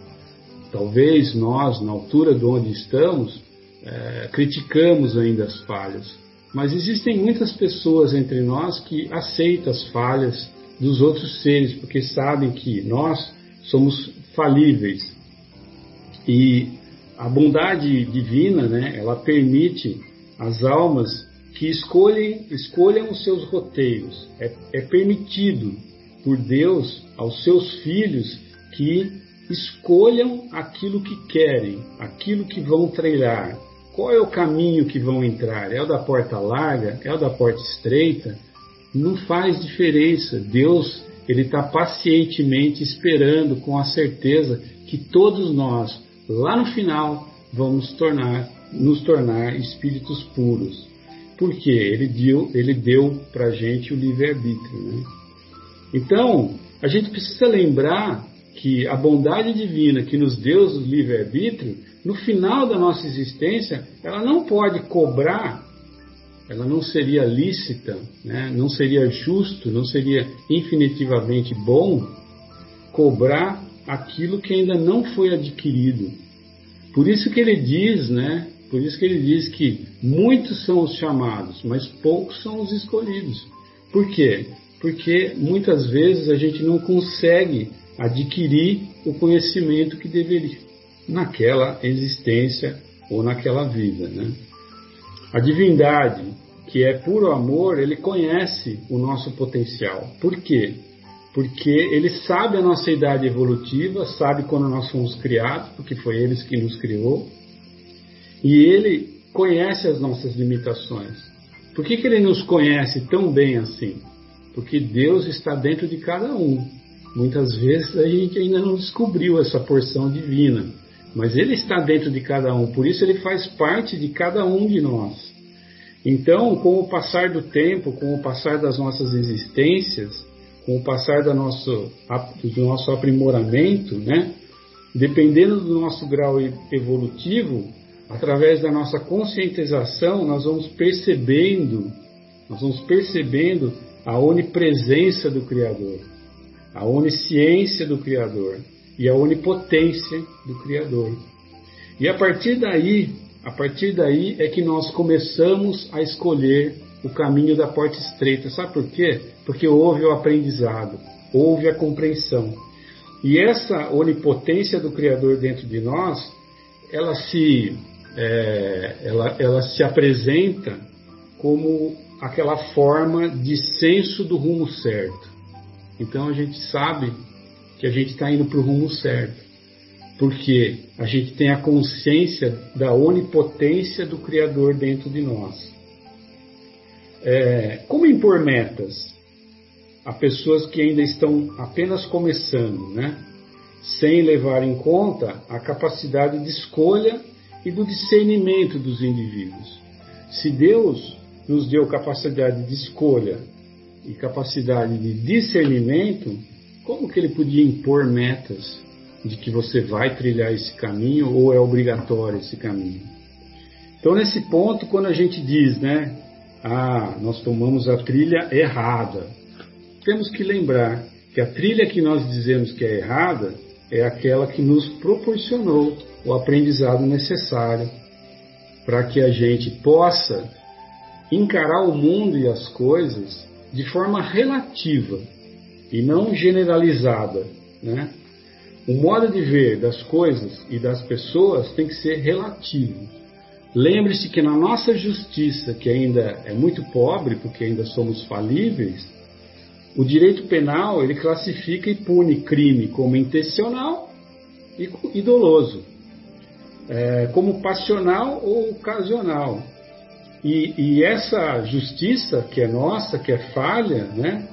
Talvez nós, na altura de onde estamos, é, criticamos ainda as falhas, mas existem muitas pessoas entre nós que aceitam as falhas dos outros seres, porque sabem que nós somos falíveis. E a bondade divina, né, ela permite às almas que escolhem, escolham os seus roteiros. É, é permitido por Deus aos seus filhos que escolham aquilo que querem, aquilo que vão treinar, qual é o caminho que vão entrar? É o da porta larga? É o da porta estreita? Não faz diferença. Deus ele está pacientemente esperando com a certeza que todos nós, lá no final, vamos tornar, nos tornar espíritos puros. Porque ele deu, ele deu para a gente o livre-arbítrio. Né? Então, a gente precisa lembrar que a bondade divina que nos deu o livre-arbítrio, no final da nossa existência, ela não pode cobrar, ela não seria lícita, né? não seria justo, não seria infinitivamente bom cobrar aquilo que ainda não foi adquirido. Por isso que ele diz, né? Por isso que ele diz que muitos são os chamados, mas poucos são os escolhidos. Por quê? Porque muitas vezes a gente não consegue adquirir o conhecimento que deveria naquela existência ou naquela vida. Né? A divindade, que é puro amor, ele conhece o nosso potencial. Por quê? Porque ele sabe a nossa idade evolutiva, sabe quando nós fomos criados, porque foi ele que nos criou, e ele conhece as nossas limitações. Por que, que ele nos conhece tão bem assim? Porque Deus está dentro de cada um. Muitas vezes a gente ainda não descobriu essa porção divina, mas ele está dentro de cada um, por isso ele faz parte de cada um de nós. Então, com o passar do tempo, com o passar das nossas existências, com o passar do nosso, do nosso aprimoramento, né? dependendo do nosso grau evolutivo, através da nossa conscientização, nós vamos percebendo, nós vamos percebendo a onipresença do Criador a onisciência do Criador e a onipotência do Criador. E a partir daí, a partir daí é que nós começamos a escolher o caminho da porta estreita. Sabe por quê? Porque houve o aprendizado, houve a compreensão. E essa onipotência do Criador dentro de nós, ela se, é, ela, ela se apresenta como aquela forma de senso do rumo certo. Então a gente sabe que a gente está indo para o rumo certo, porque a gente tem a consciência da onipotência do Criador dentro de nós. É, como impor metas a pessoas que ainda estão apenas começando, né? sem levar em conta a capacidade de escolha e do discernimento dos indivíduos. Se Deus nos deu capacidade de escolha e capacidade de discernimento, como que ele podia impor metas de que você vai trilhar esse caminho ou é obrigatório esse caminho? Então, nesse ponto, quando a gente diz, né, ah, nós tomamos a trilha errada, temos que lembrar que a trilha que nós dizemos que é errada é aquela que nos proporcionou o aprendizado necessário para que a gente possa encarar o mundo e as coisas de forma relativa e não generalizada. Né? O modo de ver das coisas e das pessoas tem que ser relativo. Lembre-se que na nossa justiça, que ainda é muito pobre, porque ainda somos falíveis, o direito penal ele classifica e pune crime como intencional e doloso, é, como passional ou ocasional, e, e, essa justiça que é nossa, que é falha, né,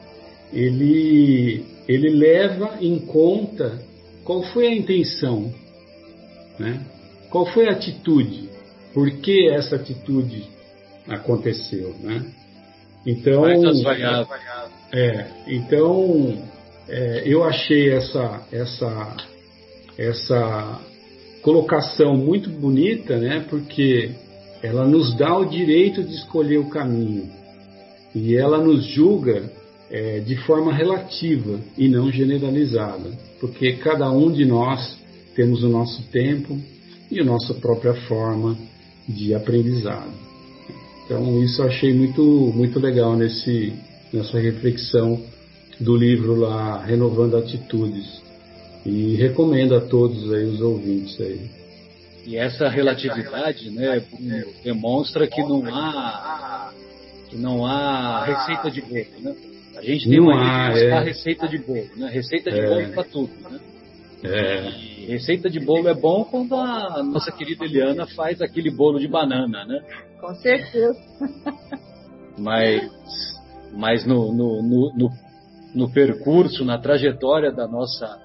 ele, ele leva em conta qual foi a intenção, né? qual foi a atitude, por que essa atitude aconteceu. Né? Então, é, então é, eu achei essa, essa, essa colocação muito bonita, né? porque ela nos dá o direito de escolher o caminho e ela nos julga é, de forma relativa e não generalizada, porque cada um de nós temos o nosso tempo e a nossa própria forma de aprendizado. Então isso eu achei muito muito legal nesse nessa reflexão do livro lá Renovando Atitudes e recomendo a todos aí os ouvintes aí. E essa relatividade né, demonstra que não há que não há receita de bolo. Né? A gente tem não uma há, é. receita de bolo, né? receita de é. bolo para tudo. Né? É. E receita de bolo é bom quando a nossa querida Eliana faz aquele bolo de banana, né? Com certeza. Mas, mas no, no, no, no, no percurso, na trajetória da nossa,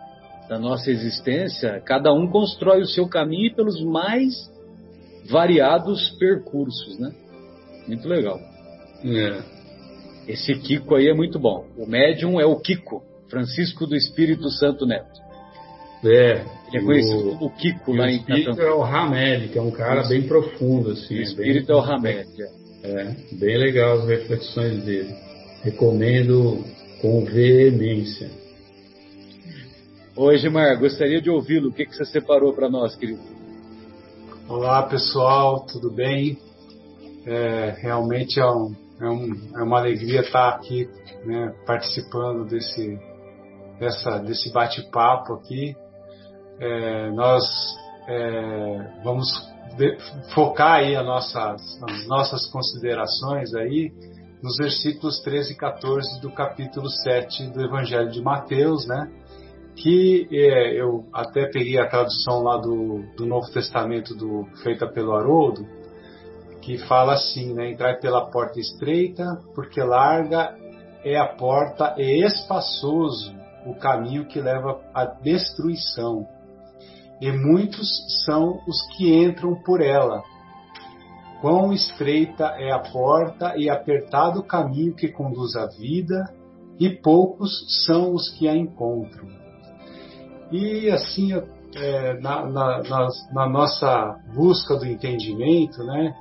da nossa existência, cada um constrói o seu caminho pelos mais variados percursos, né? Muito legal. É. Esse Kiko aí é muito bom. O médium é o Kiko, Francisco do Espírito Santo Neto. É. Ele é conhecido o, como Kiko lá em O espírito é o Hamed, que é um cara bem profundo, assim. O espírito bem, é o Hamed. É. é, bem legal as reflexões dele. Recomendo com veemência. Oi, Gilmar, gostaria de ouvi-lo. O que, que você separou para nós, querido? Olá, pessoal, tudo bem? É, realmente é, um, é, um, é, uma alegria estar aqui né, participando desse, desse bate-papo aqui. É, nós é, vamos focar aí a nossa, as nossas considerações aí nos versículos 13 e 14 do capítulo 7 do Evangelho de Mateus, né? Que é, eu até peguei a tradução lá do, do Novo Testamento do, feita pelo Haroldo, que fala assim, né? Entrar pela porta estreita, porque larga é a porta e espaçoso o caminho que leva à destruição. E muitos são os que entram por ela. Quão estreita é a porta e apertado o caminho que conduz à vida, e poucos são os que a encontram. E assim, é, na, na, na, na, nossa busca do entendimento, né,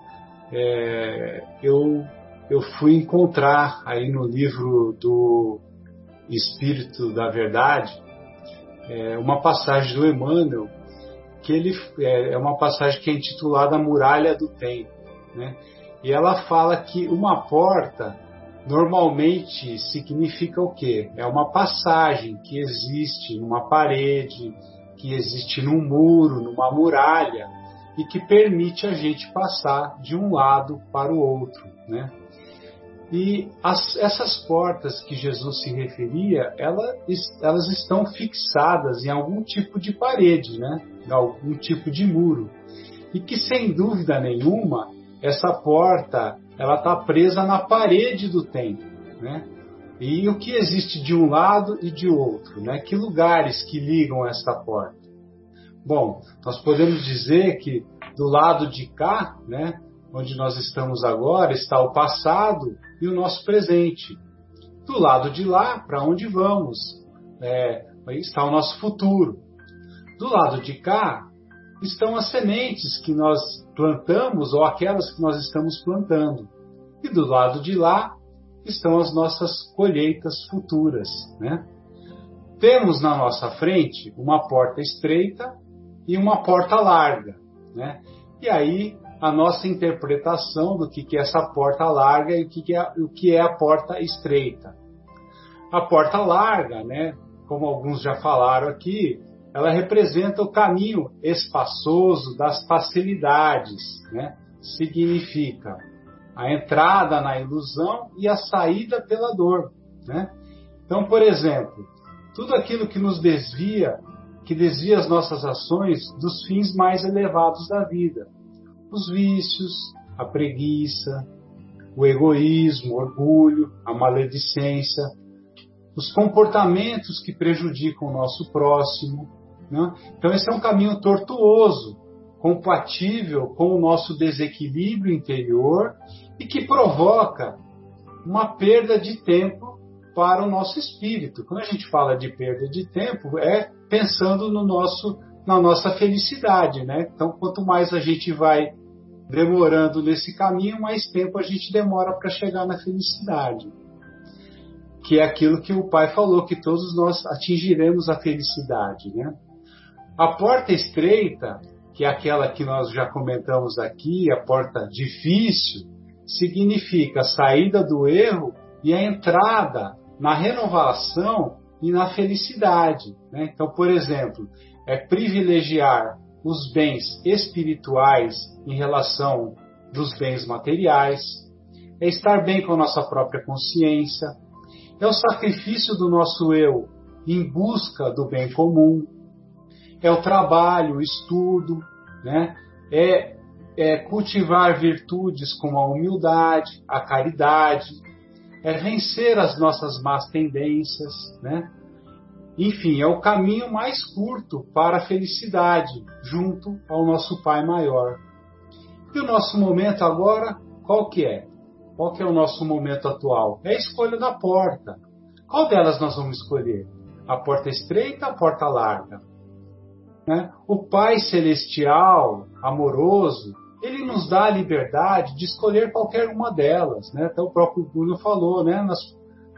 é, eu, eu fui encontrar aí no livro do Espírito da Verdade é, uma passagem do Emmanuel, que ele é, é uma passagem que é intitulada Muralha do Tempo. Né? E ela fala que uma porta normalmente significa o quê? É uma passagem que existe numa parede, que existe num muro, numa muralha, e que permite a gente passar de um lado para o outro, né? E as, essas portas que Jesus se referia, ela, elas estão fixadas em algum tipo de parede, né? Em algum tipo de muro. E que, sem dúvida nenhuma, essa porta ela está presa na parede do templo, né? E o que existe de um lado e de outro, né? Que lugares que ligam esta porta? Bom, nós podemos dizer que do lado de cá, né, onde nós estamos agora, está o passado e o nosso presente. Do lado de lá, para onde vamos, é, está o nosso futuro. Do lado de cá estão as sementes que nós plantamos ou aquelas que nós estamos plantando. E do lado de lá estão as nossas colheitas futuras. Né? Temos na nossa frente uma porta estreita e uma porta larga. Né? E aí a nossa interpretação do que, que é essa porta larga e o que, que, é, o que é a porta estreita. A porta larga, né, como alguns já falaram aqui, ela representa o caminho espaçoso das facilidades, né? significa a entrada na ilusão e a saída pela dor. Né? Então, por exemplo, tudo aquilo que nos desvia, que desvia as nossas ações dos fins mais elevados da vida os vícios, a preguiça, o egoísmo, o orgulho, a maledicência, os comportamentos que prejudicam o nosso próximo. Né? Então, esse é um caminho tortuoso, compatível com o nosso desequilíbrio interior e que provoca uma perda de tempo para o nosso espírito. Quando a gente fala de perda de tempo, é pensando no nosso, na nossa felicidade. Né? Então, quanto mais a gente vai demorando nesse caminho, mais tempo a gente demora para chegar na felicidade. Que é aquilo que o pai falou, que todos nós atingiremos a felicidade. Né? A porta estreita, que é aquela que nós já comentamos aqui, a porta difícil, significa a saída do erro e a entrada na renovação e na felicidade. Né? Então, por exemplo, é privilegiar os bens espirituais em relação dos bens materiais, é estar bem com a nossa própria consciência, é o sacrifício do nosso eu em busca do bem comum, é o trabalho, o estudo, né? é, é cultivar virtudes como a humildade, a caridade, é vencer as nossas más tendências, né? Enfim, é o caminho mais curto para a felicidade, junto ao nosso Pai maior. E o nosso momento agora, qual que é? Qual que é o nosso momento atual? É a escolha da porta. Qual delas nós vamos escolher? A porta estreita a porta larga? Né? O Pai Celestial, amoroso, ele nos dá a liberdade de escolher qualquer uma delas. Né? Até o próprio Bruno falou, né? nós,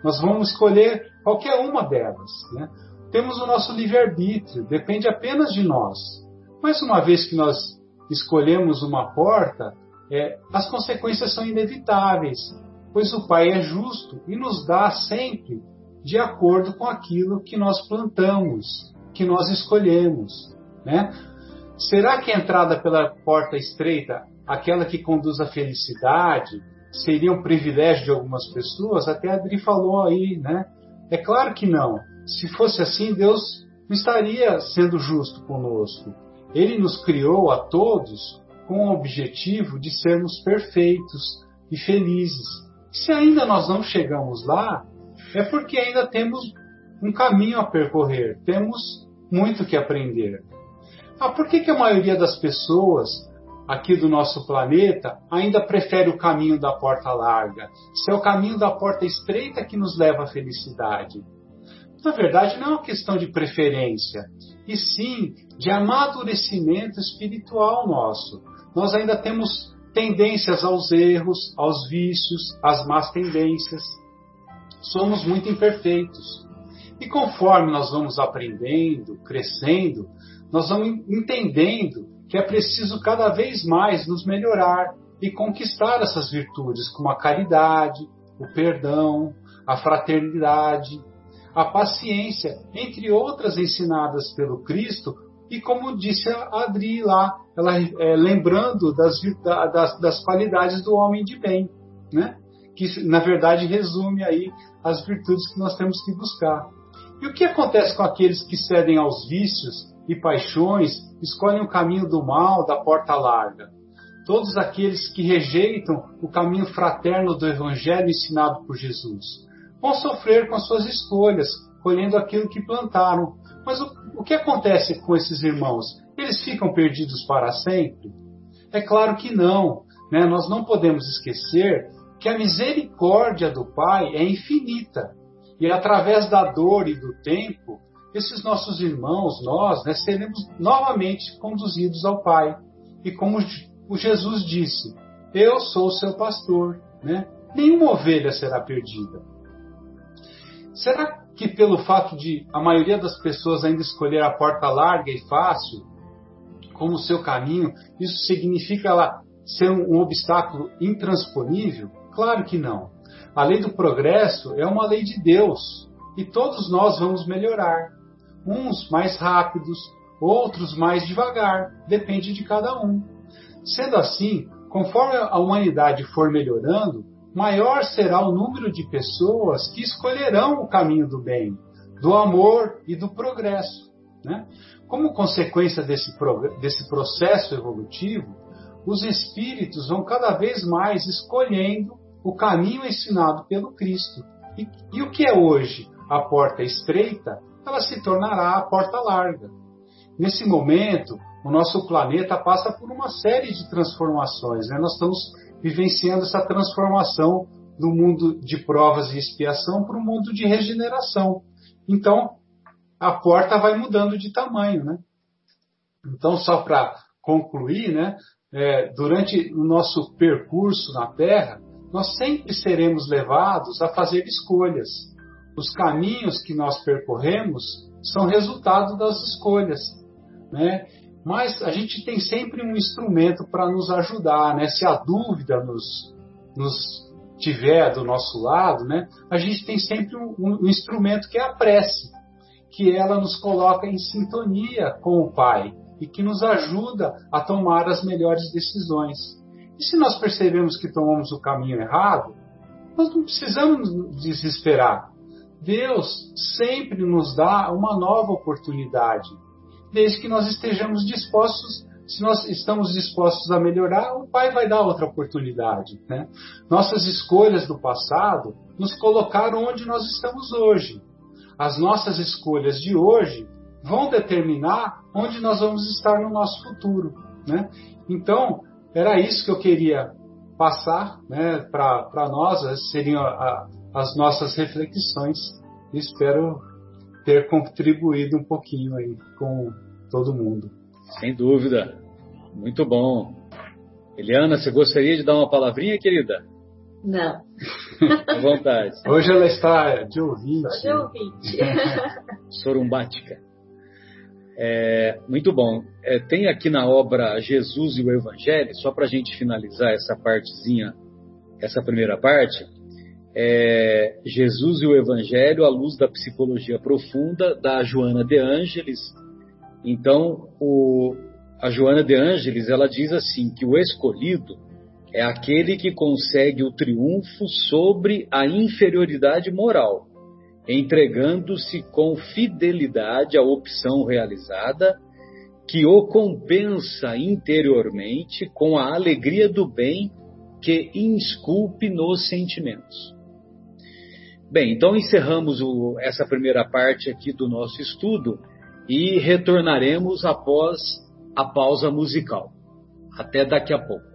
nós vamos escolher qualquer uma delas. Né? Temos o nosso livre-arbítrio, depende apenas de nós. Mas uma vez que nós escolhemos uma porta, é, as consequências são inevitáveis, pois o Pai é justo e nos dá sempre de acordo com aquilo que nós plantamos, que nós escolhemos. Né? Será que a entrada pela porta estreita, aquela que conduz à felicidade, seria um privilégio de algumas pessoas? Até a Adri falou aí, né? É claro que não. Se fosse assim, Deus não estaria sendo justo conosco. Ele nos criou a todos com o objetivo de sermos perfeitos e felizes. Se ainda nós não chegamos lá, é porque ainda temos um caminho a percorrer, temos muito que aprender. Ah, por que, que a maioria das pessoas aqui do nosso planeta ainda prefere o caminho da porta larga? Se é o caminho da porta estreita que nos leva à felicidade. Na verdade, não é uma questão de preferência, e sim de amadurecimento espiritual nosso. Nós ainda temos tendências aos erros, aos vícios, às más tendências. Somos muito imperfeitos. E conforme nós vamos aprendendo, crescendo, nós vamos entendendo que é preciso cada vez mais nos melhorar e conquistar essas virtudes, como a caridade, o perdão, a fraternidade, a paciência, entre outras ensinadas pelo Cristo, e como disse a Adri lá, ela, é, lembrando das, das, das, qualidades do homem de bem, né? que na verdade resume aí as virtudes que nós temos que buscar. E o que acontece com aqueles que cedem aos vícios e paixões, escolhem o caminho do mal, da porta larga? Todos aqueles que rejeitam o caminho fraterno do Evangelho ensinado por Jesus vão sofrer com as suas escolhas, colhendo aquilo que plantaram. Mas o, o que acontece com esses irmãos? Eles ficam perdidos para sempre? É claro que não. Né? Nós não podemos esquecer que a misericórdia do Pai é infinita. E através da dor e do tempo, esses nossos irmãos, nós, né, seremos novamente conduzidos ao Pai. E como o Jesus disse, eu sou o seu pastor, né? nenhuma ovelha será perdida. Será que pelo fato de a maioria das pessoas ainda escolher a porta larga e fácil como seu caminho, isso significa ela ser um, um obstáculo intransponível? Claro que não. A lei do progresso é uma lei de Deus e todos nós vamos melhorar. Uns mais rápidos, outros mais devagar, depende de cada um. Sendo assim, conforme a humanidade for melhorando, maior será o número de pessoas que escolherão o caminho do bem, do amor e do progresso. Né? Como consequência desse, desse processo evolutivo, os espíritos vão cada vez mais escolhendo o caminho ensinado pelo Cristo. E, e o que é hoje a porta estreita, ela se tornará a porta larga. Nesse momento, o nosso planeta passa por uma série de transformações. Né? Nós estamos vivenciando essa transformação do mundo de provas e expiação para um mundo de regeneração. Então, a porta vai mudando de tamanho, né? Então, só para concluir, né? É, durante o nosso percurso na Terra, nós sempre seremos levados a fazer escolhas. Os caminhos que nós percorremos são resultado das escolhas, né? mas a gente tem sempre um instrumento para nos ajudar, né? Se a dúvida nos, nos tiver do nosso lado, né? A gente tem sempre um, um instrumento que é a prece, que ela nos coloca em sintonia com o Pai e que nos ajuda a tomar as melhores decisões. E se nós percebemos que tomamos o caminho errado, nós não precisamos desesperar. Deus sempre nos dá uma nova oportunidade desde que nós estejamos dispostos. Se nós estamos dispostos a melhorar, o Pai vai dar outra oportunidade. Né? Nossas escolhas do passado nos colocaram onde nós estamos hoje. As nossas escolhas de hoje vão determinar onde nós vamos estar no nosso futuro. Né? Então, era isso que eu queria passar né, para nós, seriam a, as nossas reflexões. Espero ter contribuído um pouquinho aí com todo mundo. Sem dúvida. Muito bom. Eliana, você gostaria de dar uma palavrinha, querida? Não. À vontade. Hoje ela está de ouvinte. De ouvinte. Sorumbática. É, muito bom. É, tem aqui na obra Jesus e o Evangelho, só para a gente finalizar essa partezinha, essa primeira parte, é, Jesus e o Evangelho à luz da psicologia profunda da Joana de Ângeles. Então, o, a Joana de Ângeles ela diz assim que o escolhido é aquele que consegue o triunfo sobre a inferioridade moral entregando-se com fidelidade à opção realizada, que o compensa interiormente com a alegria do bem que insculpe nos sentimentos. Bem, então encerramos o, essa primeira parte aqui do nosso estudo e retornaremos após a pausa musical. Até daqui a pouco.